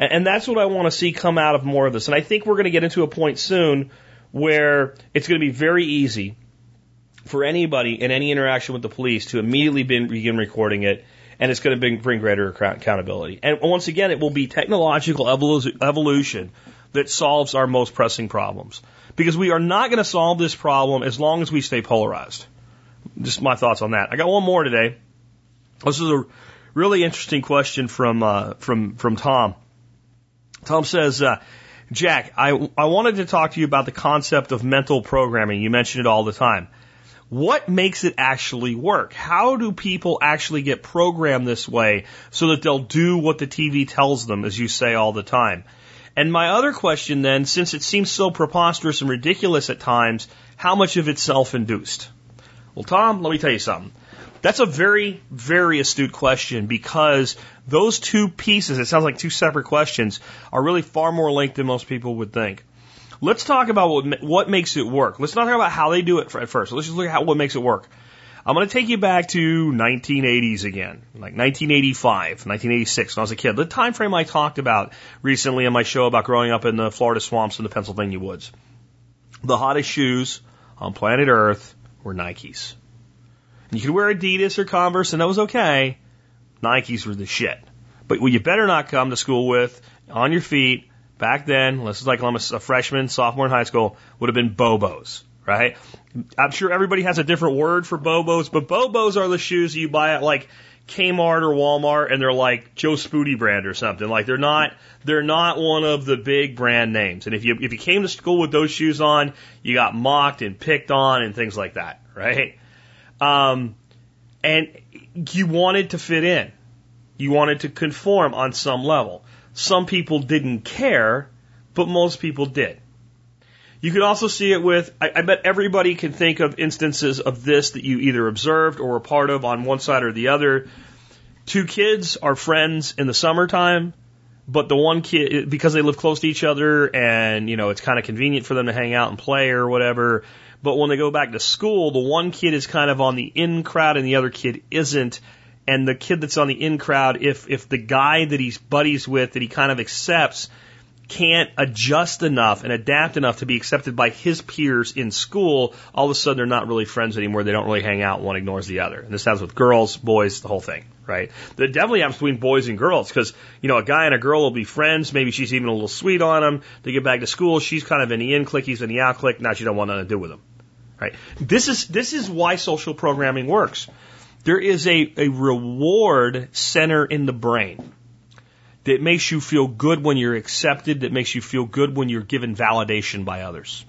And, and that's what I want to see come out of more of this. And I think we're going to get into a point soon where it's going to be very easy for anybody in any interaction with the police to immediately begin, recording it, and it's going to bring, bring greater accountability. And once again, it will be technological evolu- evolution that solves our most pressing problems. Because we are not going to solve this problem as long as we stay polarized. Just my thoughts on that. I got one more today. This is a really interesting question from uh, from from Tom. Tom says, uh, Jack, I, I wanted to talk to you about the concept of mental programming. You mention it all the time. What makes it actually work? How do people actually get programmed this way so that they'll do what the TV tells them, as you say all the time? And my other question then, since it seems so preposterous and ridiculous at times, how much of it's self-induced? Well, Tom, let me tell you something. That's a very, very astute question because those two pieces, it sounds like two separate questions, are really far more linked than most people would think. Let's talk about what, what makes it work. Let's not talk about how they do it at first. Let's just look at how, what makes it work. I'm going to take you back to 1980s again, like 1985, 1986 when I was a kid. The time frame I talked about recently on my show about growing up in the Florida swamps and the Pennsylvania woods. The hottest shoes on planet Earth were Nikes. And you could wear Adidas or Converse and that was okay. Nikes were the shit. But you better not come to school with on your feet back then, this is like I'm a freshman, sophomore in high school, would have been Bobos, right? I'm sure everybody has a different word for Bobos, but Bobos are the shoes you buy at like Kmart or Walmart and they're like Joe Spooty brand or something. Like they're not they're not one of the big brand names. And if you if you came to school with those shoes on, you got mocked and picked on and things like that, right? Um, and you wanted to fit in. You wanted to conform on some level. Some people didn't care, but most people did. You could also see it with, I, I bet everybody can think of instances of this that you either observed or were part of on one side or the other. Two kids are friends in the summertime, but the one kid, because they live close to each other and, you know, it's kind of convenient for them to hang out and play or whatever. But when they go back to school, the one kid is kind of on the in crowd and the other kid isn't. And the kid that's on the in crowd, if, if the guy that he's buddies with, that he kind of accepts, can't adjust enough and adapt enough to be accepted by his peers in school, all of a sudden they're not really friends anymore. They don't really hang out. One ignores the other. And this happens with girls, boys, the whole thing, right? That definitely happens between boys and girls because, you know, a guy and a girl will be friends. Maybe she's even a little sweet on him. They get back to school. She's kind of in the in clique. He's in the out clique. Now she don't want nothing to do with him, right? This is, this is why social programming works. There is a, a reward center in the brain that makes you feel good when you're accepted, that makes you feel good when you're given validation by others.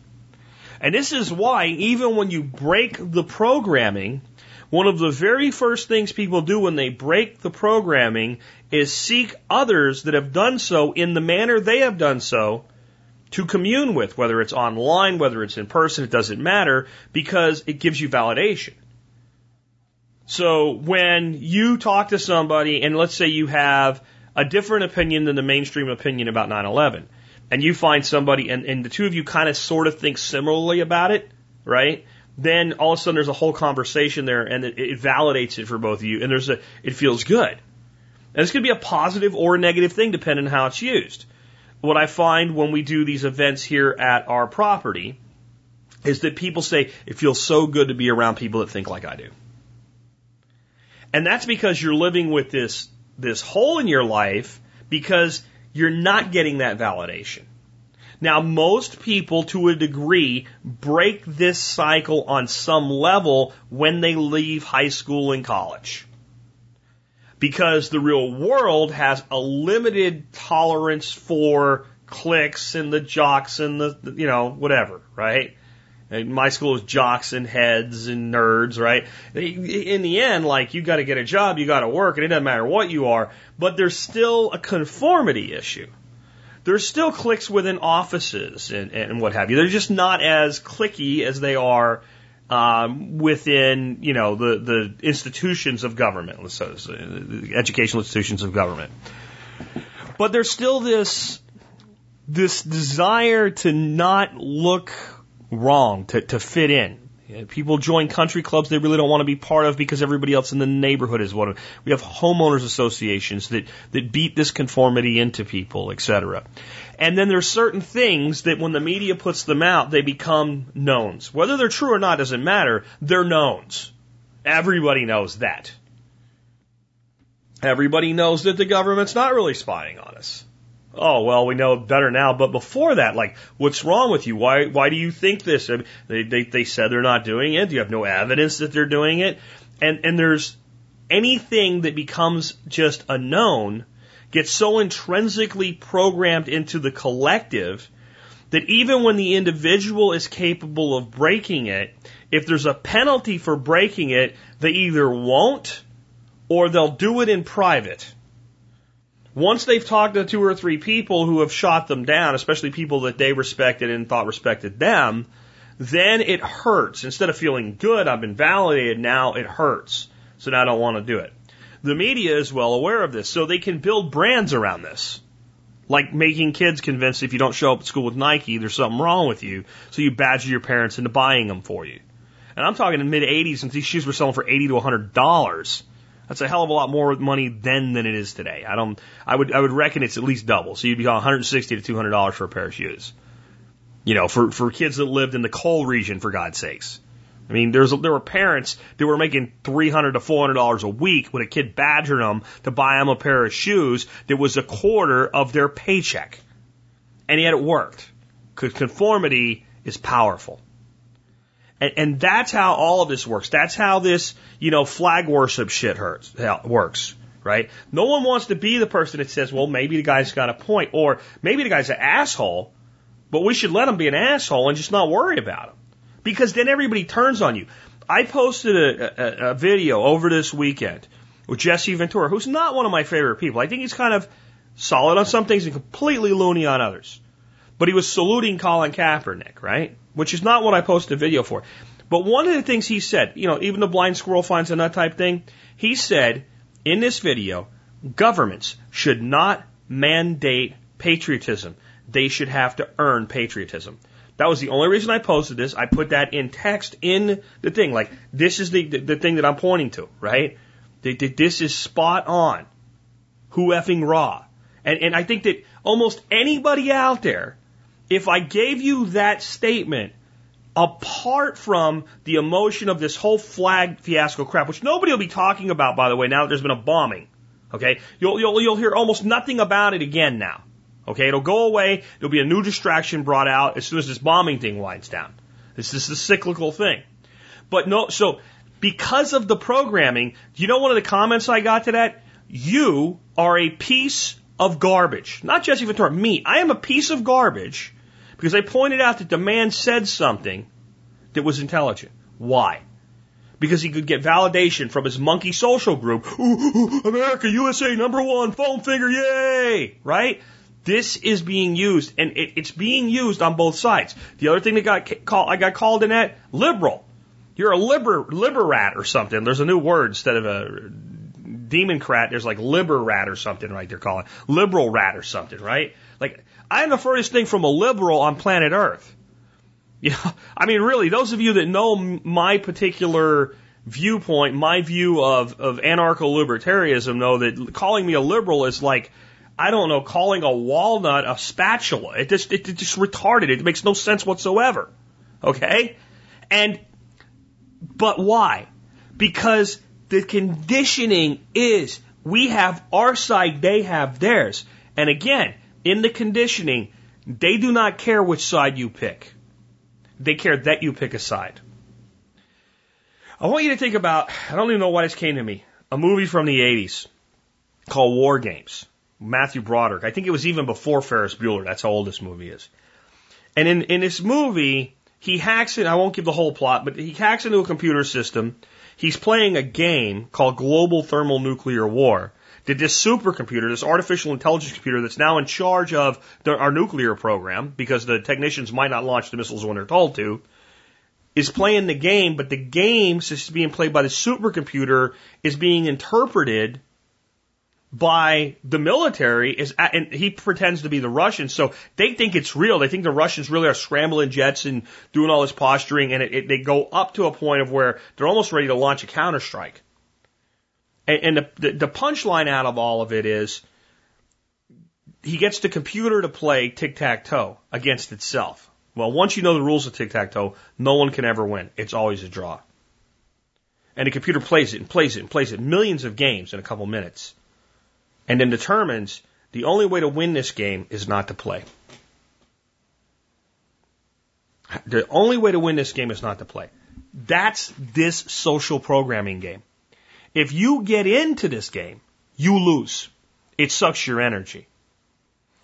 And this is why, even when you break the programming, one of the very first things people do when they break the programming is seek others that have done so in the manner they have done so to commune with, whether it's online, whether it's in person, it doesn't matter, because it gives you validation. So when you talk to somebody, and let's say you have a different opinion than the mainstream opinion about 9 11, and you find somebody, and, and the two of you kind of sort of think similarly about it, right? Then all of a sudden there's a whole conversation there, and it, it validates it for both of you, and there's a, it feels good. And this could be a positive or a negative thing depending on how it's used. What I find when we do these events here at our property is that people say, it feels so good to be around people that think like I do. And that's because you're living with this, this hole in your life because you're not getting that validation. Now, most people, to a degree, break this cycle on some level when they leave high school and college. Because the real world has a limited tolerance for cliques and the jocks and the, you know, whatever, right? And my school is jocks and heads and nerds, right? In the end, like, you gotta get a job, you gotta work, and it doesn't matter what you are, but there's still a conformity issue. There's still cliques within offices and, and what have you. They're just not as clicky as they are um, within, you know, the, the institutions of government, let's say, the educational institutions of government. But there's still this this desire to not look wrong, to, to fit in. Uh, people join country clubs they really don't want to be part of because everybody else in the neighborhood is one of. them. We have homeowners associations that that beat this conformity into people, etc. And then there's certain things that when the media puts them out, they become knowns. Whether they're true or not doesn't matter. They're knowns. Everybody knows that. Everybody knows that the government's not really spying on us. Oh well, we know better now. But before that, like, what's wrong with you? Why why do you think this? I mean, they, they they said they're not doing it. You have no evidence that they're doing it, and and there's anything that becomes just a known gets so intrinsically programmed into the collective that even when the individual is capable of breaking it, if there's a penalty for breaking it, they either won't or they'll do it in private. Once they've talked to two or three people who have shot them down, especially people that they respected and thought respected them, then it hurts. Instead of feeling good, I've been validated, now it hurts. So now I don't want to do it. The media is well aware of this, so they can build brands around this. Like making kids convinced if you don't show up at school with Nike, there's something wrong with you, so you badger your parents into buying them for you. And I'm talking in mid 80s, and these shoes were selling for 80 to 100 dollars. That's a hell of a lot more money then than it is today. I don't. I would. I would reckon it's at least double. So you'd be 160 to 200 dollars for a pair of shoes. You know, for for kids that lived in the coal region, for God's sakes. I mean, there's there were parents that were making 300 to 400 dollars a week when a kid badgered them to buy them a pair of shoes that was a quarter of their paycheck, and yet it worked because conformity is powerful. And, and that's how all of this works. That's how this, you know, flag worship shit hurts, works, right? No one wants to be the person that says, well, maybe the guy's got a point, or maybe the guy's an asshole, but we should let him be an asshole and just not worry about him. Because then everybody turns on you. I posted a, a, a video over this weekend with Jesse Ventura, who's not one of my favorite people. I think he's kind of solid on some things and completely loony on others. But he was saluting Colin Kaepernick, right? Which is not what I posted a video for. But one of the things he said, you know, even the blind squirrel finds a nut type thing, he said in this video, governments should not mandate patriotism. They should have to earn patriotism. That was the only reason I posted this. I put that in text in the thing. Like, this is the, the, the thing that I'm pointing to, right? This is spot on. Who effing raw. And, and I think that almost anybody out there if I gave you that statement, apart from the emotion of this whole flag fiasco crap, which nobody will be talking about, by the way, now that there's been a bombing. Okay? You'll, you'll, you'll hear almost nothing about it again now. Okay? It'll go away. There'll be a new distraction brought out as soon as this bombing thing winds down. This is a cyclical thing. But no, so because of the programming, you know one of the comments I got to that? You are a piece of garbage. Not Jesse Ventura, me. I am a piece of garbage Because they pointed out that the man said something that was intelligent. Why? Because he could get validation from his monkey social group. Ooh, ooh, America, USA, number one, foam finger, yay! Right? This is being used, and it, it's being used on both sides. The other thing that got ca- called, I got called in at liberal. You're a liber liberat or something. There's a new word instead of a democrat. There's like liber rat or something, right? They're calling liberal rat or something, right? Like I'm the furthest thing from a liberal on planet Earth. *laughs* You know, I mean, really, those of you that know my particular viewpoint, my view of, of anarcho-libertarianism know that calling me a liberal is like, I don't know, calling a walnut a spatula. It just, it, it just retarded. It makes no sense whatsoever. Okay? And, but why? Because the conditioning is we have our side, they have theirs. And again, in the conditioning, they do not care which side you pick. They care that you pick a side. I want you to think about, I don't even know why this came to me, a movie from the 80s called War Games. Matthew Broderick. I think it was even before Ferris Bueller. That's how old this movie is. And in, in this movie, he hacks it, I won't give the whole plot, but he hacks into a computer system. He's playing a game called Global Thermonuclear War. That this supercomputer, this artificial intelligence computer that's now in charge of the, our nuclear program, because the technicians might not launch the missiles when they're told to, is playing the game, but the game, since it's being played by the supercomputer, is being interpreted by the military is and he pretends to be the Russians, so they think it's real. They think the Russians really are scrambling jets and doing all this posturing, and it, it, they go up to a point of where they're almost ready to launch a counterstrike. And, and the, the, punchline out of all of it is he gets the computer to play tic tac toe against itself. Well, once you know the rules of tic tac toe, no one can ever win. It's always a draw. And the computer plays it and plays it and plays it millions of games in a couple minutes and then determines the only way to win this game is not to play. The only way to win this game is not to play. That's this social programming game. If you get into this game, you lose. It sucks your energy.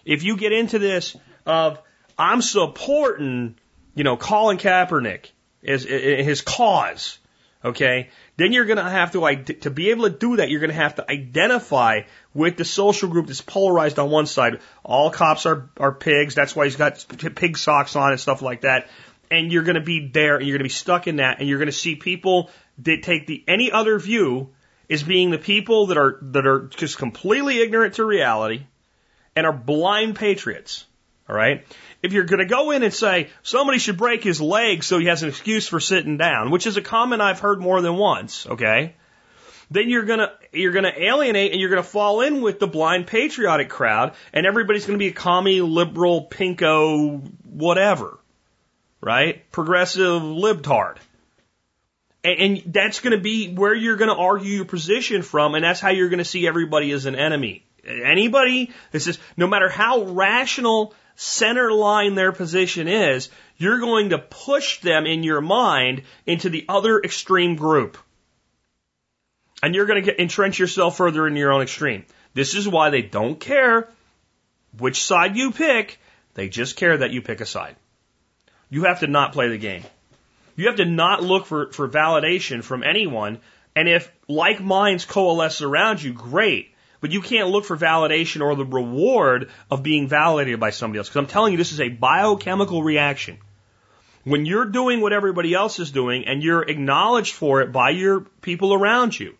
If you get into this of, I'm supporting, you know, Colin Kaepernick, as, his cause, okay, then you're going to have to, to be able to do that, you're going to have to identify with the social group that's polarized on one side. All cops are, are pigs. That's why he's got pig socks on and stuff like that. And you're going to be there and you're going to be stuck in that and you're going to see people that take the, any other view as being the people that are, that are just completely ignorant to reality and are blind patriots. All right. If you're going to go in and say somebody should break his leg so he has an excuse for sitting down, which is a comment I've heard more than once, okay? Then you're gonna you're gonna alienate and you're gonna fall in with the blind patriotic crowd, and everybody's gonna be a commie, liberal, pinko, whatever, right? Progressive libtard. And, and that's gonna be where you're gonna argue your position from, and that's how you're gonna see everybody as an enemy. Anybody that says, no matter how rational center line their position is, you're going to push them in your mind into the other extreme group. And you're going to get, entrench yourself further in your own extreme. This is why they don't care which side you pick. They just care that you pick a side. You have to not play the game. You have to not look for, for validation from anyone. And if like minds coalesce around you, great. But you can't look for validation or the reward of being validated by somebody else. Because I'm telling you, this is a biochemical reaction. When you're doing what everybody else is doing and you're acknowledged for it by your people around you,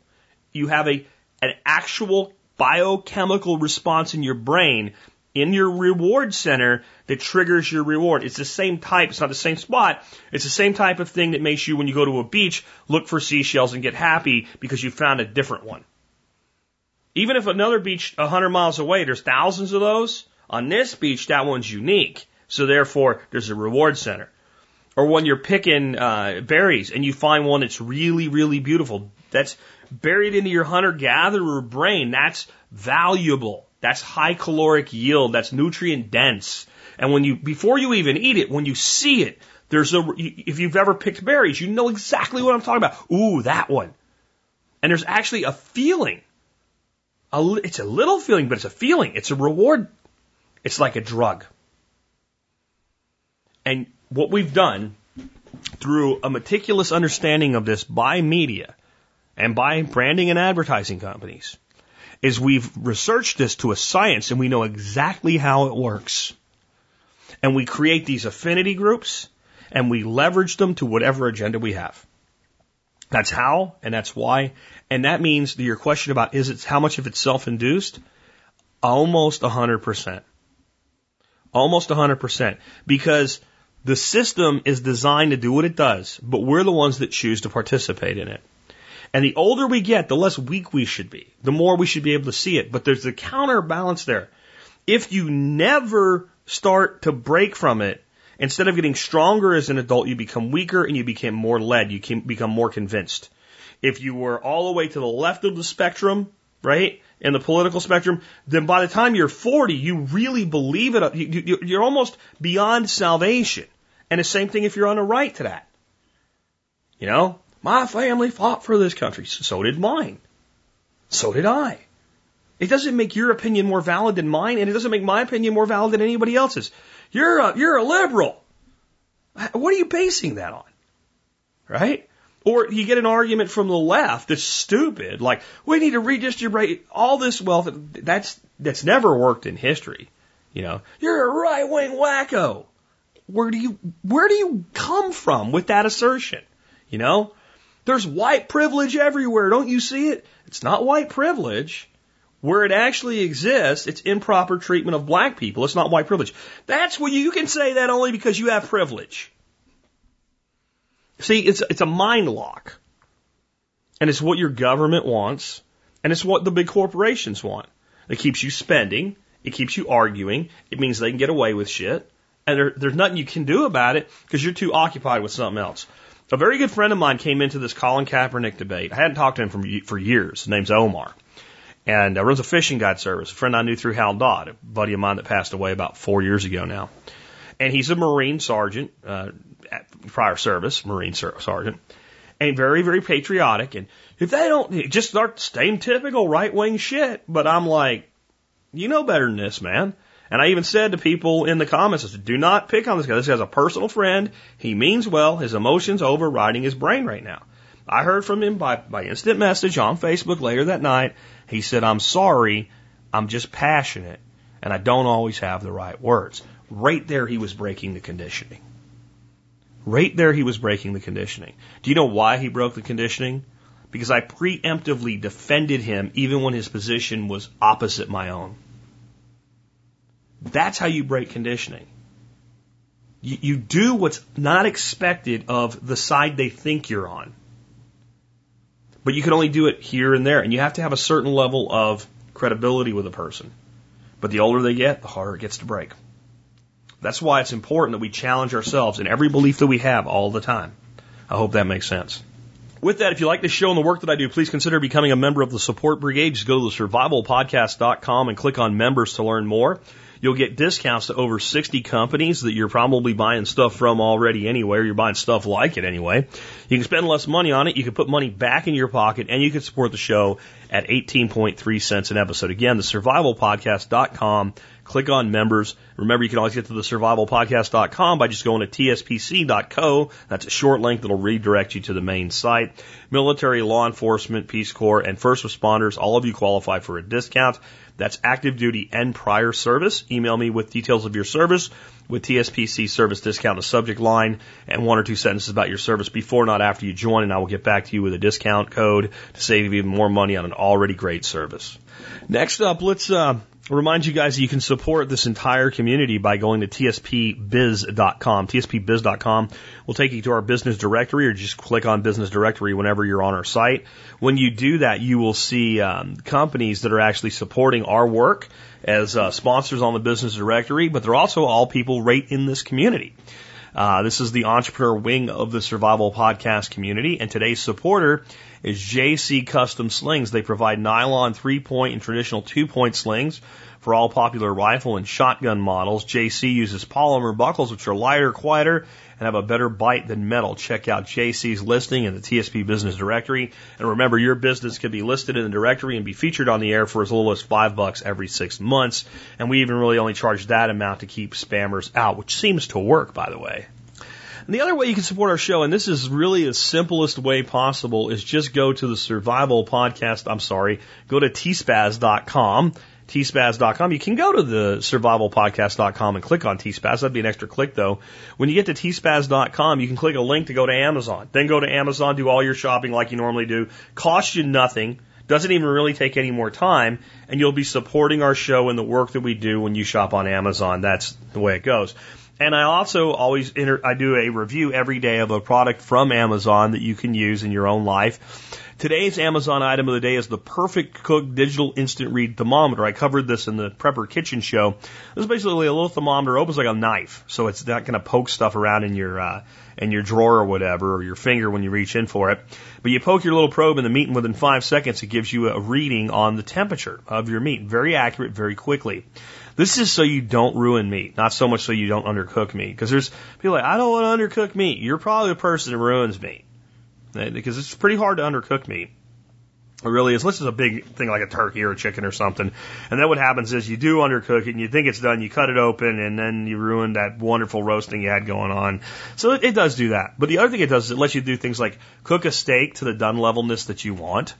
you have a, an actual biochemical response in your brain in your reward center that triggers your reward. It's the same type, it's not the same spot. It's the same type of thing that makes you, when you go to a beach, look for seashells and get happy because you found a different one. Even if another beach a hundred miles away, there's thousands of those. On this beach, that one's unique. So therefore, there's a reward center. Or when you're picking uh, berries and you find one that's really, really beautiful, that's buried into your hunter gatherer brain. That's valuable. That's high caloric yield. That's nutrient dense. And when you, before you even eat it, when you see it, there's a, if you've ever picked berries, you know exactly what I'm talking about. Ooh, that one. And there's actually a feeling a, it's a little feeling, but it's a feeling. It's a reward. It's like a drug. And what we've done through a meticulous understanding of this by media and by branding and advertising companies is we've researched this to a science and we know exactly how it works. And we create these affinity groups and we leverage them to whatever agenda we have. That's how and that's why. And that means that your question about is it how much of it's self-induced? Almost 100%. Almost 100%. Because the system is designed to do what it does, but we're the ones that choose to participate in it. And the older we get, the less weak we should be, the more we should be able to see it. But there's a counterbalance there. If you never start to break from it, instead of getting stronger as an adult, you become weaker and you become more led. You can become more convinced. If you were all the way to the left of the spectrum, right, in the political spectrum, then by the time you're 40, you really believe it. You're almost beyond salvation. And the same thing if you're on the right to that. You know, my family fought for this country. So did mine. So did I. It doesn't make your opinion more valid than mine, and it doesn't make my opinion more valid than anybody else's. You're a, you're a liberal. What are you basing that on? Right? Or you get an argument from the left that's stupid, like, we need to redistribute all this wealth. That's, that's never worked in history. You know, you're a right wing wacko. Where do you, where do you come from with that assertion? You know, there's white privilege everywhere. Don't you see it? It's not white privilege. Where it actually exists, it's improper treatment of black people. It's not white privilege. That's what you, can say that only because you have privilege. See, it's, it's a mind lock. And it's what your government wants. And it's what the big corporations want. It keeps you spending. It keeps you arguing. It means they can get away with shit. And there, there's nothing you can do about it because you're too occupied with something else. A very good friend of mine came into this Colin Kaepernick debate. I hadn't talked to him for, for years. His name's Omar. And uh, runs a fishing guide service. A friend I knew through Hal Dodd, a buddy of mine that passed away about four years ago now. And he's a Marine sergeant, uh, prior service, Marine sergeant, and very, very patriotic. And if they don't, just start the same typical right wing shit. But I'm like, you know better than this, man. And I even said to people in the comments, I said, do not pick on this guy. This guy's a personal friend. He means well. His emotions overriding his brain right now. I heard from him by, by instant message on Facebook later that night. He said, I'm sorry. I'm just passionate and I don't always have the right words. Right there, he was breaking the conditioning. Right there, he was breaking the conditioning. Do you know why he broke the conditioning? Because I preemptively defended him even when his position was opposite my own. That's how you break conditioning. You, you do what's not expected of the side they think you're on. But you can only do it here and there, and you have to have a certain level of credibility with a person. But the older they get, the harder it gets to break. That's why it's important that we challenge ourselves in every belief that we have all the time. I hope that makes sense. With that, if you like the show and the work that I do, please consider becoming a member of the support brigade. Just go to the survivalpodcast.com and click on members to learn more. You'll get discounts to over 60 companies that you're probably buying stuff from already anyway, or you're buying stuff like it anyway. You can spend less money on it, you can put money back in your pocket, and you can support the show at 18.3 cents an episode. Again, the survivalpodcast.com click on members. Remember, you can always get to the survivalpodcast.com by just going to tspc.co. That's a short link that'll redirect you to the main site. Military, law enforcement, Peace Corps, and first responders, all of you qualify for a discount. That's active duty and prior service. Email me with details of your service with TSPC service discount, a subject line, and one or two sentences about your service before, not after you join, and I will get back to you with a discount code to save you even more money on an already great service. Next up, let's uh, remind you guys that you can support this entire community by going to tspbiz.com. tspbiz.com will take you to our business directory or just click on business directory whenever you're on our site. When you do that, you will see um, companies that are actually supporting our work as uh, sponsors on the business directory, but they're also all people right in this community. Uh, this is the entrepreneur wing of the survival podcast community, and today's supporter is JC Custom Slings. They provide nylon three point and traditional two point slings for all popular rifle and shotgun models. JC uses polymer buckles, which are lighter, quieter, and have a better bite than metal, check out JC's listing in the TSP Business Directory. And remember, your business can be listed in the directory and be featured on the air for as little as five bucks every six months. And we even really only charge that amount to keep spammers out, which seems to work, by the way. And the other way you can support our show, and this is really the simplest way possible, is just go to the survival podcast. I'm sorry, go to tspaz.com tspaz.com. You can go to the survivalpodcast.com and click on tspaz. That'd be an extra click though. When you get to tspaz.com, you can click a link to go to Amazon. Then go to Amazon, do all your shopping like you normally do. Costs you nothing. Doesn't even really take any more time, and you'll be supporting our show and the work that we do when you shop on Amazon. That's the way it goes. And I also always enter, I do a review every day of a product from Amazon that you can use in your own life. Today's Amazon item of the day is the Perfect Cook Digital Instant Read Thermometer. I covered this in the Prepper Kitchen Show. This is basically a little thermometer, opens like a knife, so it's not going to poke stuff around in your uh, in your drawer or whatever, or your finger when you reach in for it. But you poke your little probe in the meat, and within five seconds, it gives you a reading on the temperature of your meat. Very accurate, very quickly. This is so you don't ruin meat, not so much so you don't undercook meat. Because there's people like, I don't want to undercook meat. You're probably the person that ruins meat. Because it's pretty hard to undercook meat. It really is. Unless it's a big thing like a turkey or a chicken or something. And then what happens is you do undercook it and you think it's done, you cut it open and then you ruin that wonderful roasting you had going on. So it, it does do that. But the other thing it does is it lets you do things like cook a steak to the done levelness that you want.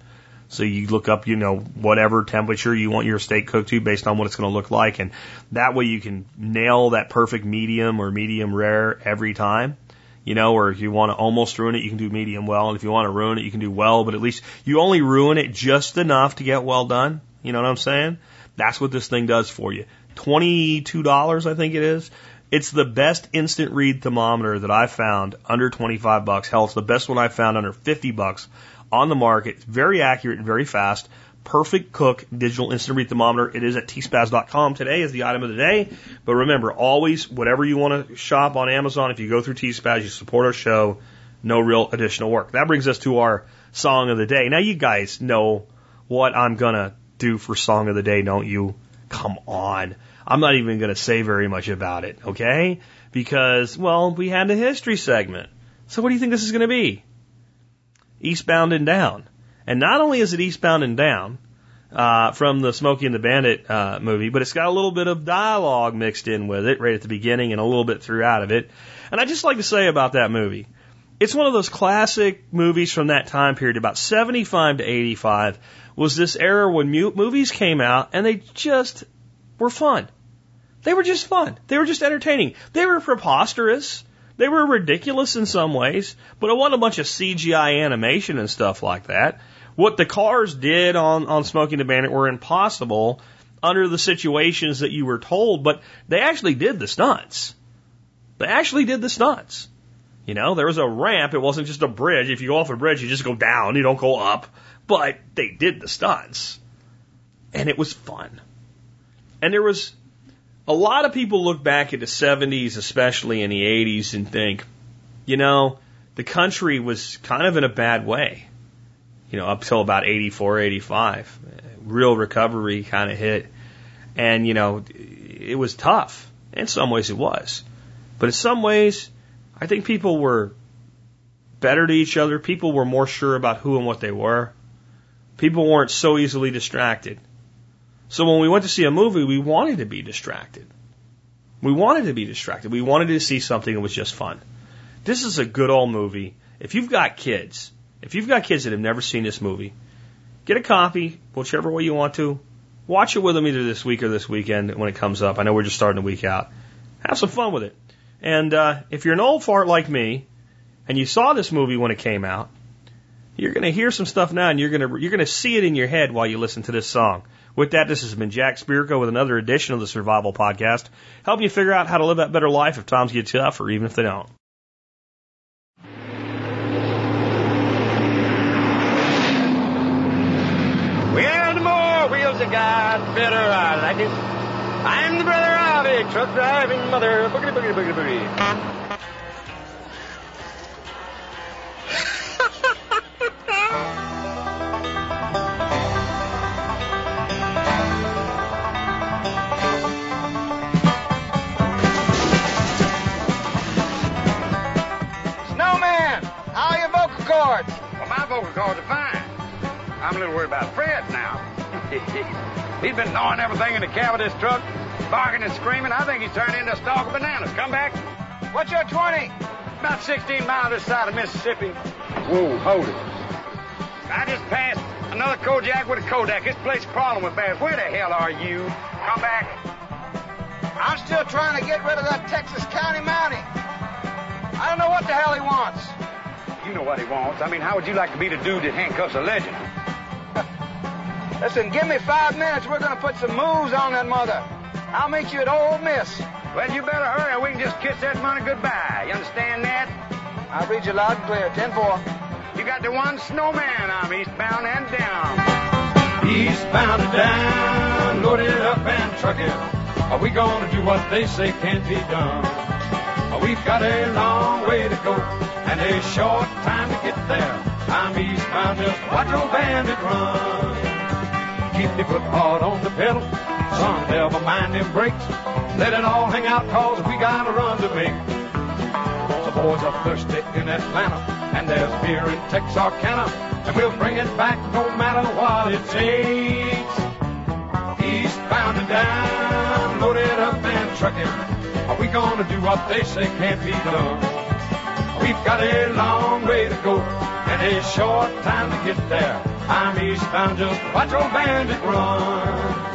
So you look up, you know, whatever temperature you want your steak cooked to based on what it's going to look like. And that way you can nail that perfect medium or medium rare every time. You know, or if you want to almost ruin it, you can do medium well. And if you want to ruin it, you can do well, but at least you only ruin it just enough to get well done. You know what I'm saying? That's what this thing does for you. $22, I think it is. It's the best instant read thermometer that I've found under 25 bucks. Hell, it's the best one I've found under 50 bucks on the market. It's very accurate and very fast. Perfect Cook digital instant read thermometer. It is at tspaz.com today is the item of the day. But remember, always, whatever you want to shop on Amazon, if you go through tspaz, you support our show, no real additional work. That brings us to our song of the day. Now you guys know what I'm gonna do for song of the day, don't you? Come on. I'm not even gonna say very much about it, okay? Because, well, we had a history segment. So what do you think this is gonna be? Eastbound and Down. And not only is it Eastbound and Down uh, from the Smokey and the Bandit uh, movie, but it's got a little bit of dialogue mixed in with it right at the beginning and a little bit throughout of it. And I just like to say about that movie, it's one of those classic movies from that time period, about 75 to 85, was this era when movies came out and they just were fun. They were just fun. They were just entertaining. They were preposterous. They were ridiculous in some ways, but it wasn't a bunch of CGI animation and stuff like that. What the cars did on, on Smokey and the Bandit were impossible under the situations that you were told, but they actually did the stunts. They actually did the stunts. You know, there was a ramp. It wasn't just a bridge. If you go off a bridge, you just go down. You don't go up. But they did the stunts. And it was fun. And there was a lot of people look back at the 70s, especially in the 80s, and think, you know, the country was kind of in a bad way. You know, up till about 84, 85. Real recovery kind of hit. And, you know, it was tough. In some ways it was. But in some ways, I think people were better to each other. People were more sure about who and what they were. People weren't so easily distracted. So when we went to see a movie, we wanted to be distracted. We wanted to be distracted. We wanted to see something that was just fun. This is a good old movie. If you've got kids, if you've got kids that have never seen this movie, get a copy, whichever way you want to. Watch it with them either this week or this weekend when it comes up. I know we're just starting the week out. Have some fun with it. And uh, if you're an old fart like me, and you saw this movie when it came out, you're going to hear some stuff now, and you're going to you're going to see it in your head while you listen to this song. With that, this has been Jack Spirko with another edition of the Survival Podcast, helping you figure out how to live that better life if times get tough or even if they don't. Well, the more wheels I got, the better I like it. I'm the brother of a truck driving mother. Boogity, boogity, boogity, boogity. *laughs* local cause of fine. I'm a little worried about Fred now. *laughs* he's been gnawing everything in the cab of this truck, barking and screaming. I think he's turned into a stalk of bananas. Come back. What's your 20? About 16 miles this side of Mississippi. Whoa, hold it. I just passed another Kojak with a Kodak. This place is crawling with bears. Where the hell are you? Come back. I'm still trying to get rid of that Texas County Mountie. I don't know what the hell he wants. You know what he wants. I mean, how would you like to be the dude that handcuffs a legend? *laughs* Listen, give me five minutes. We're going to put some moves on that mother. I'll meet you at Ole Miss. Well, you better hurry or we can just kiss that money goodbye. You understand that? I'll read you loud and clear. 10-4. You got the one snowman. I'm eastbound and down. Eastbound and down, load it up and truck it. Are we gonna do what they say can't be done? We've got a long way to go and a short time to get there. I'm eastbound, just watch old bandit run. Keep your foot hard on the pedal, son, never mind them brakes. Let it all hang out, cause we got a run to make. The boys are thirsty in Atlanta, and there's beer in Texarkana, and we'll bring it back no matter what it takes. Eastbound and down, loaded up and truck it. Are we gonna do what they say can't be done? We've got a long way to go and a short time to get there. I'm eastbound, just watch old bandit run.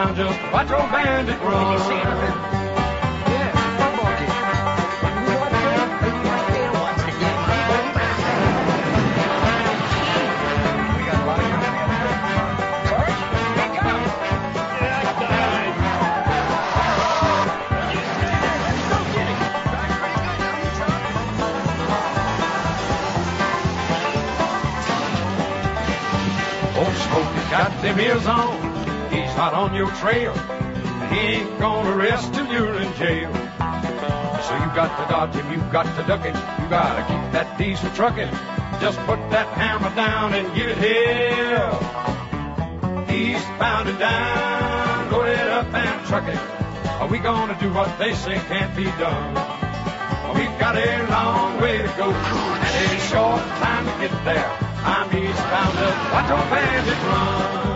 I'm eastbound, just watch old bandit run. Trail. He ain't gonna rest till you're in jail. So you got to dodge him, you got to duck him, you gotta keep that diesel trucking. Just put that hammer down and give it hell. Eastbound and down, load it up and truck it. Are we gonna do what they say can't be done? We've got a long way to go and a short time to get there. I'm eastbound watch old bandit run.